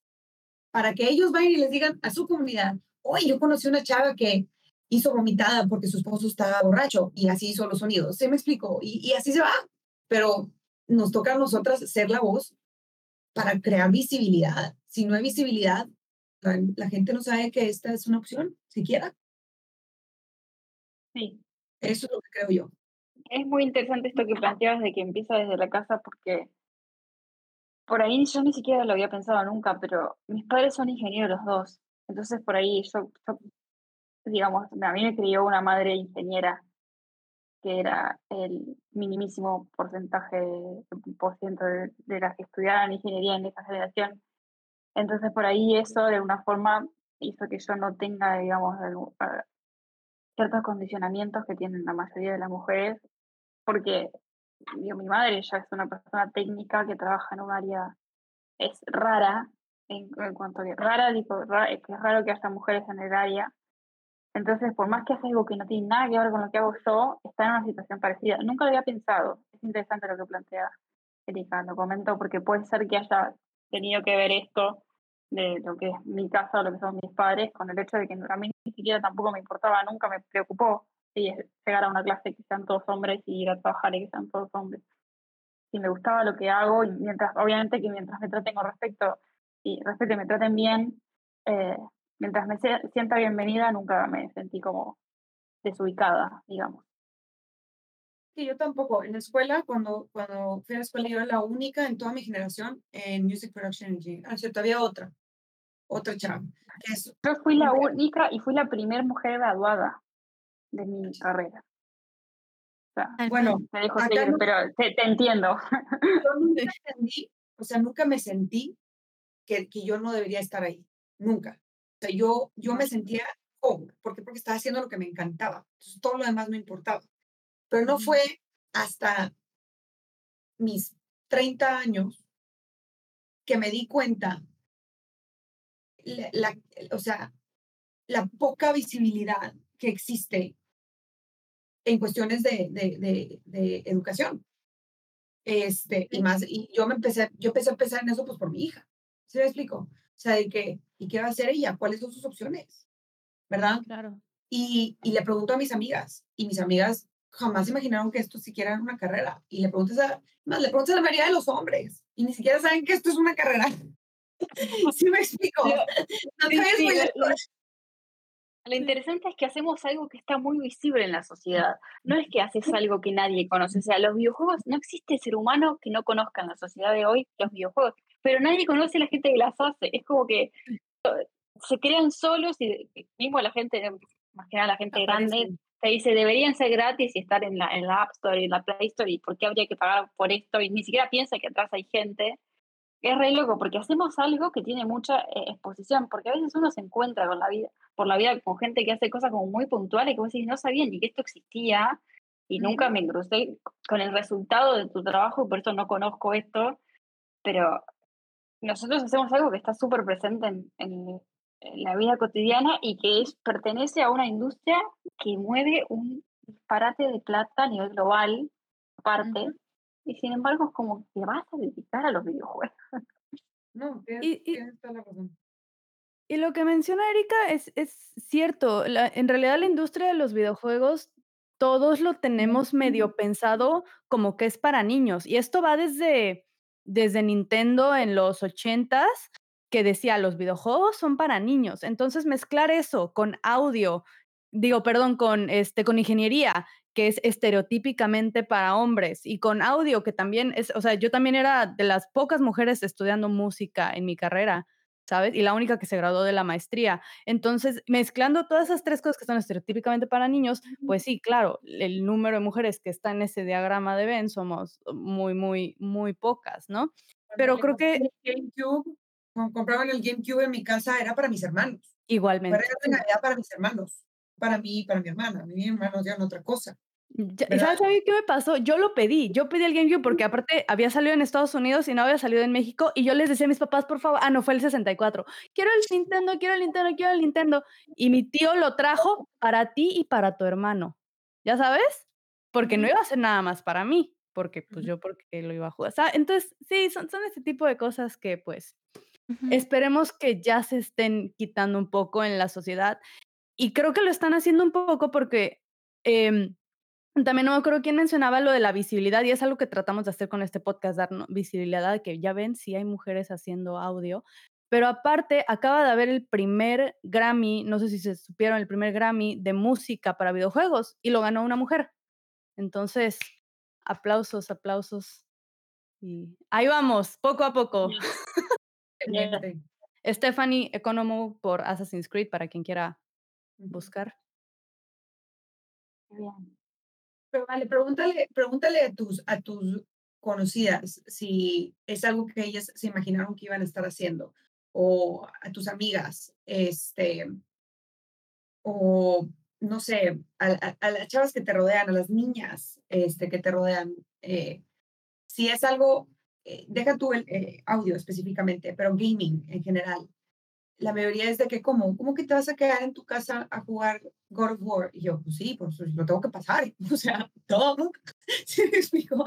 Para que ellos vayan y les digan a su comunidad, oye, yo conocí una chava que hizo vomitada porque su esposo estaba borracho y así hizo los sonidos. ¿Se me explico? Y, y así se va. Pero nos toca a nosotras ser la voz para crear visibilidad. Si no hay visibilidad, la, la gente no sabe que esta es una opción, siquiera.
Sí.
Eso es lo que creo yo.
Es muy interesante esto que planteabas de que empieza desde la casa porque por ahí yo ni siquiera lo había pensado nunca, pero mis padres son ingenieros los dos. Entonces por ahí yo, digamos, a mí me crió una madre ingeniera que era el minimísimo porcentaje por ciento de, de, las que estudiaban ingeniería en esa generación. Entonces por ahí eso de alguna forma hizo que yo no tenga, digamos, ciertos condicionamientos que tienen la mayoría de las mujeres, porque mi madre ya es una persona técnica que trabaja en un área, es rara, en, cuanto a que rara, digo, es raro que haya mujeres en el área. Entonces, por más que hace algo que no tiene nada que ver con lo que hago yo, está en una situación parecida. Nunca lo había pensado. Es interesante lo que plantea Erika, lo comento porque puede ser que haya tenido que ver esto de lo que es mi casa o lo que son mis padres, con el hecho de que a mí ni siquiera tampoco me importaba, nunca me preocupó y llegar a una clase que sean todos hombres y ir a trabajar y que sean todos hombres. Y me gustaba lo que hago, y mientras, obviamente que mientras me traten con respecto y respeto y me traten bien, eh, mientras me sienta bienvenida, nunca me sentí como desubicada, digamos.
Sí, yo tampoco. En la escuela, cuando, cuando fui a la escuela, yo era la única en toda mi generación en Music Production Engineering. Ah, cierto, había otra, otra chava.
yo fui la única y fui la primera mujer graduada de mi carrera. O sea,
bueno,
te dejo seguir, pero te, te, entiendo.
Yo nunca entendí, o sea, nunca me sentí que, que yo no debería estar ahí. Nunca. O sea, yo, yo me sentía, oh, ¿por qué? Porque estaba haciendo lo que me encantaba. Entonces, todo lo demás no importaba. Pero no fue hasta mis 30 años que me di cuenta, la, o sea, la poca visibilidad que existe en cuestiones de, de, de, educación. Este, y más, y yo me empecé, yo empecé a pensar en eso pues por mi hija. ¿Se me explico? O sea, de que, ¿y qué va a hacer ella? ¿Cuáles son sus opciones? ¿Verdad?
Claro.
Y, y le pregunto a mis amigas, y mis amigas jamás imaginaron que esto siquiera era una carrera. Y le preguntas a, más, le preguntas a la mayoría de los hombres y ni siquiera saben que esto es una carrera. ¿Sí me explico? No,
lo interesante es que hacemos algo que está muy visible en la sociedad. No es que haces algo que nadie conoce. O sea, los videojuegos, no existe ser humano que no conozca en la sociedad de hoy los videojuegos. pero nadie conoce a la gente que las hace. Es como que se crean solos y mismo la gente, más que nada la gente grande, te dice, deberían ser gratis y estar en la, en la App Store y en la Play Store y por qué habría que pagar por esto y ni siquiera piensa que atrás hay gente. Es re loco porque hacemos algo que tiene mucha eh, exposición, porque a veces uno se encuentra con la vida, por la vida con gente que hace cosas como muy puntuales que vos decís, no sabía ni que esto existía y nunca me crucé con el resultado de tu trabajo y por eso no conozco esto, pero nosotros hacemos algo que está súper presente en, en, la vida cotidiana y que es, pertenece a una industria que mueve un disparate de plata a nivel global, aparte, y sin embargo es como que vas a dedicar a los videojuegos.
No, y, y, la razón.
Y lo que menciona Erika es, es cierto, en realidad la industria de los videojuegos todos lo tenemos medio pensado como que es para niños. Y esto va desde, desde Nintendo en los ochentas, que decía, los videojuegos son para niños. Entonces, mezclar eso con audio, digo, perdón, con, este, con ingeniería, que es estereotípicamente para hombres, y con audio, que también es, o sea, yo también era de las pocas mujeres estudiando música en mi carrera. ¿sabes? Y la única que se graduó de la maestría. Entonces, mezclando todas esas tres cosas que son estereotípicamente para niños, pues sí, claro, el número de mujeres que está en ese diagrama de Venn somos muy, muy, muy pocas, ¿no? Pero creo que...
GameCube, compraban el GameCube en mi casa, era para mis hermanos.
Igualmente.
Era para mis hermanos, para mí y para mi hermana. Mi hermano ya otra cosa.
¿Sabes qué me pasó? Yo lo pedí, yo pedí el GameCube porque aparte había salido en Estados Unidos y no había salido en México y yo les decía a mis papás, por favor, ah, no, fue el 64, quiero el Nintendo, quiero el Nintendo, quiero el Nintendo. Y mi tío lo trajo para ti y para tu hermano, ¿ya sabes? Porque no iba a ser nada más para mí, porque pues yo porque lo iba a jugar. Entonces, sí, son, son ese tipo de cosas que pues esperemos que ya se estén quitando un poco en la sociedad. Y creo que lo están haciendo un poco porque... Eh, también no me acuerdo quién mencionaba lo de la visibilidad y es algo que tratamos de hacer con este podcast, dar visibilidad, que ya ven si hay mujeres haciendo audio. Pero aparte, acaba de haber el primer Grammy, no sé si se supieron, el primer Grammy de música para videojuegos y lo ganó una mujer. Entonces, aplausos, aplausos. Y ahí vamos, poco a poco. Stephanie Economo por Assassin's Creed, para quien quiera buscar.
Bien. Pero vale, pregúntale, pregúntale a tus, a tus conocidas si es algo que ellas se imaginaron que iban a estar haciendo, o a tus amigas, este, o no sé, a, a, las chavas que te rodean, a las niñas este, que te rodean, eh, si es algo, eh, deja tú el eh, audio específicamente, pero gaming en general, la mayoría es de que, ¿cómo? ¿Cómo que te vas a quedar en tu casa a jugar God of War? Y yo, pues sí, pues lo tengo que pasar. O sea, todo. ¿Sí me explico?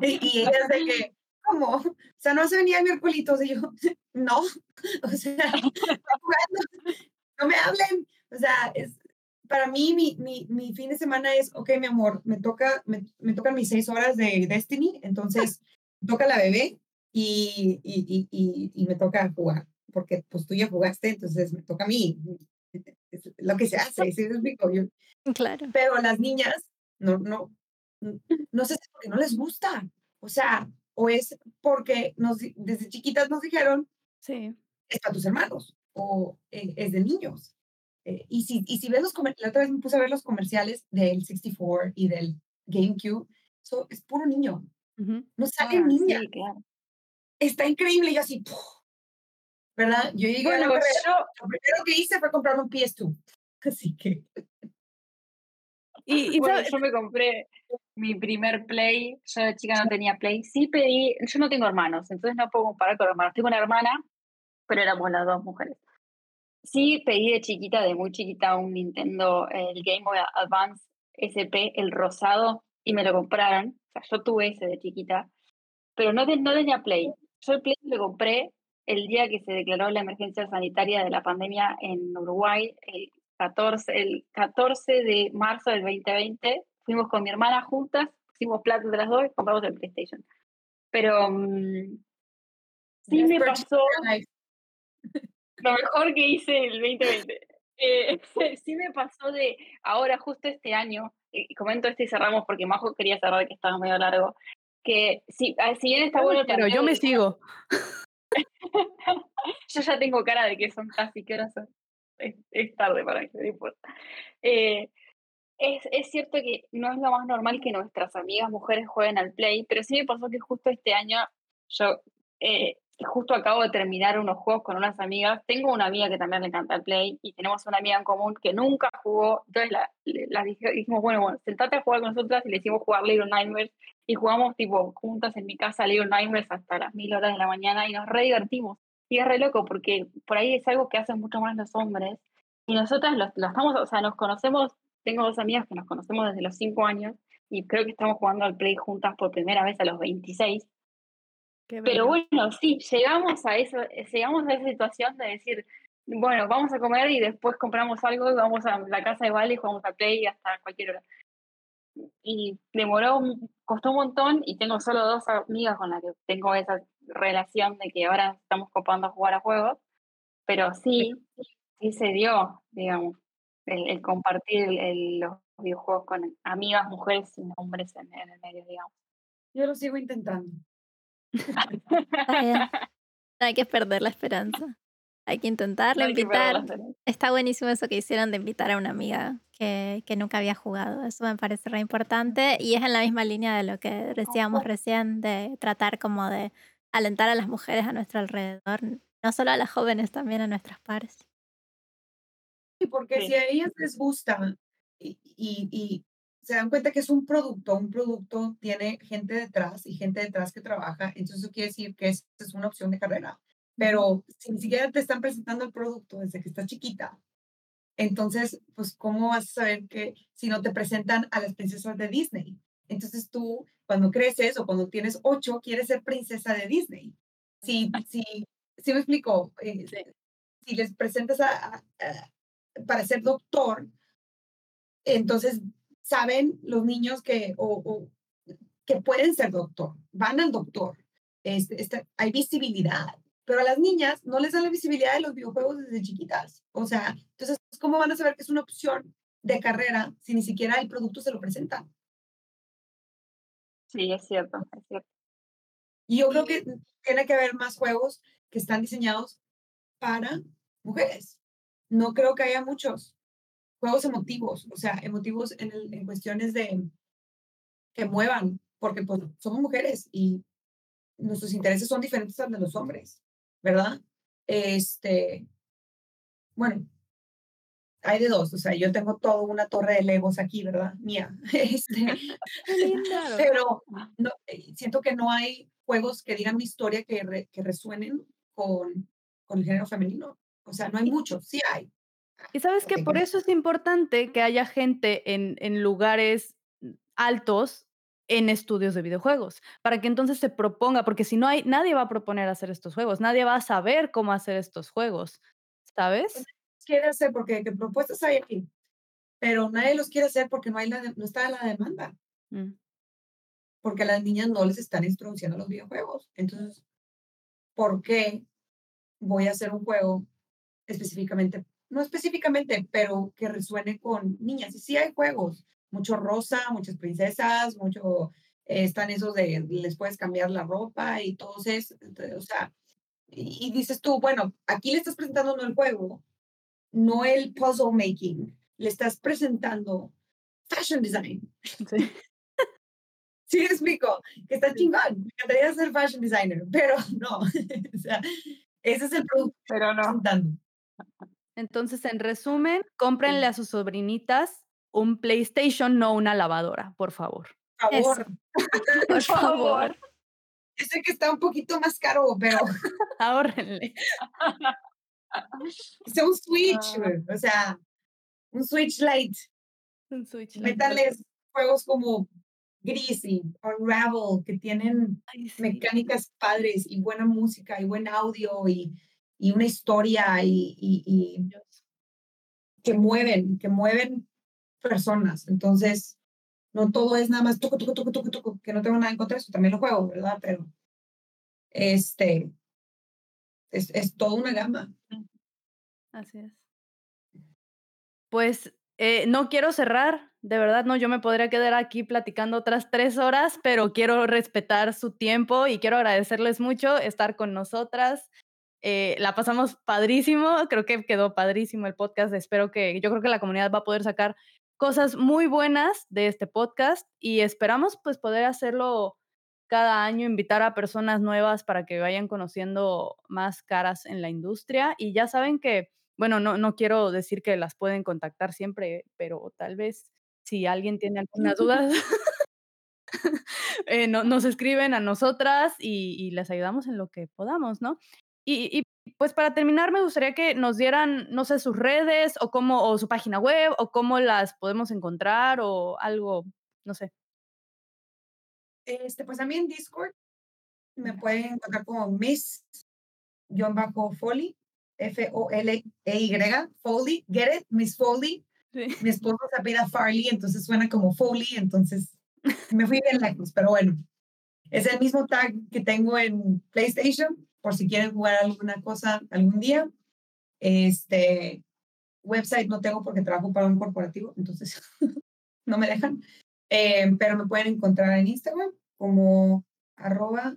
Y, ella es de que, ¿cómo? O sea, no se venía mi arculitos. Y yo, no. O sea, no me hablen. O sea, es, para mí, mi, mi, mi, fin de semana es, ok, mi amor, me, toca, me, me tocan mis seis horas de Destiny, entonces toca la bebé y, y, y, y me toca jugar porque pues tú ya jugaste, entonces me toca a mí. Es lo que se hace, ¿sí? Yo,
claro.
Pero las niñas, no, no, no sé si porque no les gusta. O sea, o es porque nos, desde chiquitas nos dijeron,
sí.
es para tus hermanos, o eh, es de niños. Eh, y, si, y si ves los la otra vez me puse a ver los comerciales del 64 y del GameCube, so, es puro niño. No sale ah, niña. Está increíble. Y yo así, ¿verdad? Yo llegué a la carrera, lo primero que hice fue comprarme un PS2. Así que...
Y, y bueno, yo me compré mi primer Play, yo de chica no tenía Play, sí pedí, yo no tengo hermanos, entonces no puedo comparar con hermanos, tengo una hermana, pero éramos las dos mujeres. Sí pedí de chiquita, de muy chiquita, un Nintendo, el Game Boy Advance SP, el rosado, y me lo compraron, o sea, yo tuve ese de chiquita, pero no, no tenía Play. Yo el Play lo compré el día que se declaró la emergencia sanitaria de la pandemia en Uruguay, el 14, el 14 de marzo del 2020, fuimos con mi hermana juntas, pusimos plata de las dos y compramos el PlayStation. Pero mm, sí me pasó lo mejor que hice el 2020. Eh, sí me pasó de ahora, justo este año, y comento este y cerramos porque Majo quería cerrar que estaba medio largo. que si, ah, si bien está bueno
Pero yo me sigo.
yo ya tengo cara de que son casi, ¿qué hora son? Es, tarde para mí, no importa. Eh, es, es, cierto que no es lo más normal que nuestras amigas mujeres jueguen al play, pero sí me pasó que justo este año yo eh, justo acabo de terminar unos juegos con unas amigas. Tengo una amiga que también le encanta el play y tenemos una amiga en común que nunca jugó. Entonces la, la dijimos, bueno, bueno, sentate a jugar con nosotras y le hicimos jugar Little Nightmares y jugamos tipo juntas en mi casa Little Nightmares hasta las mil horas de la mañana y nos re divertimos. Y es re loco porque por ahí es algo que hacen mucho más los hombres y nosotras lo, estamos, o sea, nos conocemos, tengo dos amigas que nos conocemos desde los cinco años y creo que estamos jugando al play juntas por primera vez a los 26 pero bueno, sí, llegamos a eso, llegamos a esa situación de decir, bueno, vamos a comer y después compramos algo y vamos a la casa de Vale y jugamos a Play hasta cualquier hora. Y demoró, costó un montón y tengo solo dos amigas con las que tengo esa relación de que ahora estamos copando a jugar a juegos, pero sí, sí se dio, digamos, el, compartir los videojuegos con amigas, mujeres y hombres en, en el medio, digamos.
Yo lo sigo intentando.
Hay que perder la esperanza. Hay que intentarlo, invitar. Está buenísimo eso que hicieron de invitar a una amiga que, que, nunca había jugado. Eso me parece re importante y es en la misma línea de lo que decíamos recién, de tratar como de alentar a las mujeres a nuestro alrededor, no solo a las jóvenes, también a nuestras pares.
Y porque si a ellas les gusta y, y, se dan cuenta que es un producto, un producto tiene gente detrás y gente detrás que trabaja, entonces eso quiere decir que es, es una opción de carrera. Pero si ni siquiera te están presentando el producto desde que estás chiquita, entonces, pues, ¿cómo vas a saber que si no te presentan a las princesas de Disney? Entonces tú, cuando creces o cuando tienes ocho, quieres ser princesa de Disney. Si, si, si me explico, eh, si les presentas a, para ser doctor, entonces saben los niños que, o, que pueden ser doctor, van al doctor, este, este, hay visibilidad, pero a las niñas no les dan la visibilidad de los videojuegos desde chiquitas. O sea, entonces, ¿cómo van a saber que es una opción de carrera si ni siquiera el producto se lo presenta?
Sí, es cierto, es cierto.
Y yo creo que tiene que haber más juegos que están diseñados para mujeres. No creo que haya muchos juegos emotivos, o sea, emotivos en, en cuestiones de que muevan, porque pues, somos mujeres y nuestros intereses son diferentes a los de los hombres, ¿verdad? Este, bueno, hay de dos, o sea, yo tengo toda una torre de legos aquí, ¿verdad? Mía. Este, pero no, eh, siento que no hay juegos que digan una historia que, que resuenen con, con el género femenino. O sea, no hay muchos, sí hay,
y sabes que por eso es importante que haya gente en, en lugares altos en estudios de videojuegos, para que entonces se proponga, porque si no hay, nadie va a proponer hacer estos juegos, nadie va a saber cómo hacer estos juegos, ¿sabes?
Quiere hacer porque propuestas hay aquí, pero nadie los quiere hacer porque no, hay la no está la demanda. Mm. Porque a las niñas no les están introduciendo los videojuegos. Entonces, ¿por qué voy a hacer un juego específicamente no específicamente, pero que resuene con niñas. Y sí hay juegos, mucho rosa, muchas princesas, mucho, eh, están esos de les puedes cambiar la ropa y todo eso, o sea, y, dices tú, bueno, aquí le estás presentando no el juego, no el puzzle making, le estás presentando fashion design. Sí. Sí, explico, que está chingón. Me encantaría ser fashion designer, pero no. o sea, ese es el producto.
Pero no.
Entonces, en resumen, cómprenle a sus sobrinitas un PlayStation, no una lavadora, por favor.
Por favor.
Por favor.
Yo sé que está un poquito más caro, pero
ahórrenle.
Es un Switch, ah. o sea, un Switch Lite.
Un Switch
Lite. Métales juegos como Greasy o Ravel, que tienen mecánicas padres y buena música y buen audio y y una historia y, y, que mueven, que mueven personas. Entonces, no todo es nada más toco, toco, toco, toco, toco, que no tengo nada en contra de eso, también lo juego, ¿verdad? Pero este es, es toda una gama.
Así es. Pues eh, no quiero cerrar de verdad, no, yo me podría quedar aquí platicando otras 3 horas, pero quiero respetar su tiempo y quiero agradecerles mucho estar con nosotras. Eh, la pasamos padrísimo, creo que quedó padrísimo el podcast. Espero que yo creo que la comunidad va a poder sacar cosas muy buenas de este podcast y esperamos, pues, poder hacerlo cada año, invitar a personas nuevas para que vayan conociendo más caras en la industria. Y ya saben que, bueno, no no quiero decir que las pueden contactar siempre, pero tal vez si alguien tiene algunas dudas, eh, no nos escriben a nosotras y y les ayudamos en lo que podamos, ¿no? Y y, pues, para terminar, me gustaría que nos dieran, no sé, sus redes o cómo o su página web o cómo las podemos encontrar o algo, no sé.
Este, pues, a mí en Discord me pueden encontrar como Miss-Foley, F-O-L-E-Y, Foley, get it, Miss Foley.
Sí.
Mi esposo se apellida Farley, entonces suena como Foley, entonces me fui bien lejos, pero bueno. Es el mismo tag que tengo en PlayStation, por si quieren jugar alguna cosa algún día. Este, website no tengo porque trabajo para un corporativo, entonces no me dejan. Eh, pero me pueden encontrar en Instagram como arroba,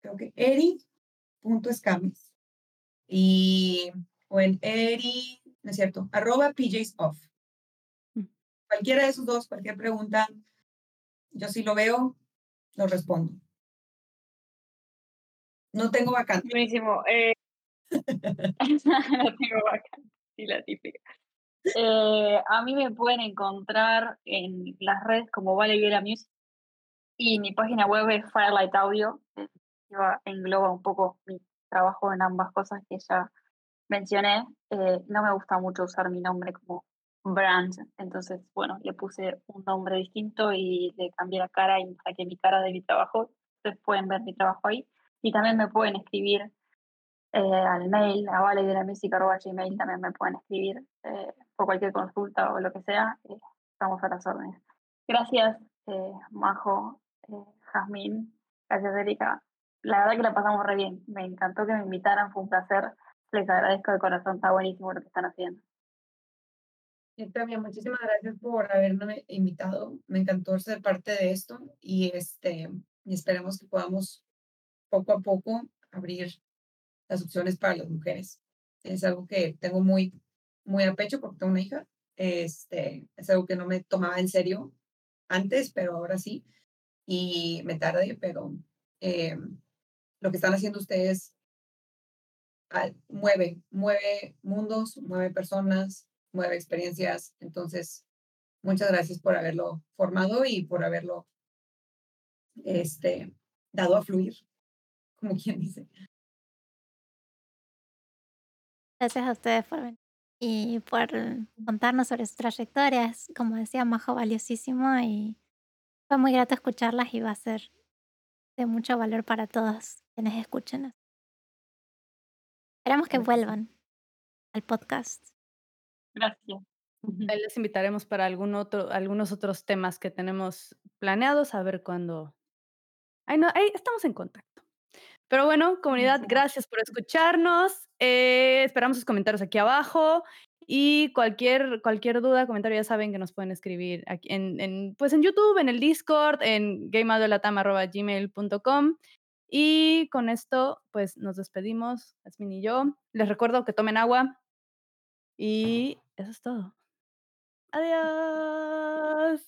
creo que eri.escames. Y, o en eri, no es cierto, arroba PJs off.
Mm.
Cualquiera de esos dos, cualquier pregunta, yo sí lo veo, lo respondo. No tengo vacante.
Buenísimo. Eh, no tengo vacante, sí, la típica. Eh, a mí me pueden encontrar en las redes como Vale Viera Music y mi página web es Firelight Audio, que engloba un poco mi trabajo en ambas cosas que ya mencioné. Eh, no me gusta mucho usar mi nombre como brand, entonces, bueno, le puse un nombre distinto y le cambié la cara y saqué mi cara de mi trabajo. Ustedes pueden ver mi trabajo ahí. Y también me pueden escribir eh, al mail, a valevieramusic.gmail también me pueden escribir eh, por cualquier consulta o lo que sea. eh, estamos a las órdenes. Gracias, eh, Majo, eh, Jazmín, gracias, Erika. La verdad que la pasamos re bien. Me encantó que me invitaran, fue un placer. Les agradezco de corazón, está buenísimo lo que están haciendo.
Yo también, muchísimas gracias por haberme invitado. Me encantó ser parte de esto y este esperemos que podamos poco a poco abrir las opciones para las mujeres. Es algo que tengo muy muy a pecho porque tengo una hija. Este, es algo que no me tomaba en serio antes, pero ahora sí. Y me tardé, pero eh, lo que están haciendo ustedes ah, mueve, mueve mundos, mueve personas, mueve experiencias. Entonces, muchas gracias por haberlo formado y por haberlo este, dado a fluir, como quien dice.
Gracias a ustedes por venir y por contarnos sobre sus trayectorias. Como decía Majo, valiosísimo y fue muy grato escucharlas y va a ser de mucho valor para todos quienes escuchen. Esperamos que vuelvan al podcast.
Gracias.
Ahí les invitaremos para algún otro, algunos otros temas que tenemos planeados, a ver cuándo. Ahí, no, ahí estamos en contacto. Pero bueno, comunidad, Gracias. por escucharnos. eh, esperamos sus comentarios aquí abajo. Y cualquier, cualquier duda, comentario, ya saben que nos pueden escribir aquí en, en, pues en YouTube, en el Discord, en gameaudiolatam.gmail.com. Y con esto, pues nos despedimos, Asmin y yo. Les recuerdo que tomen agua. Y eso es todo. Adiós.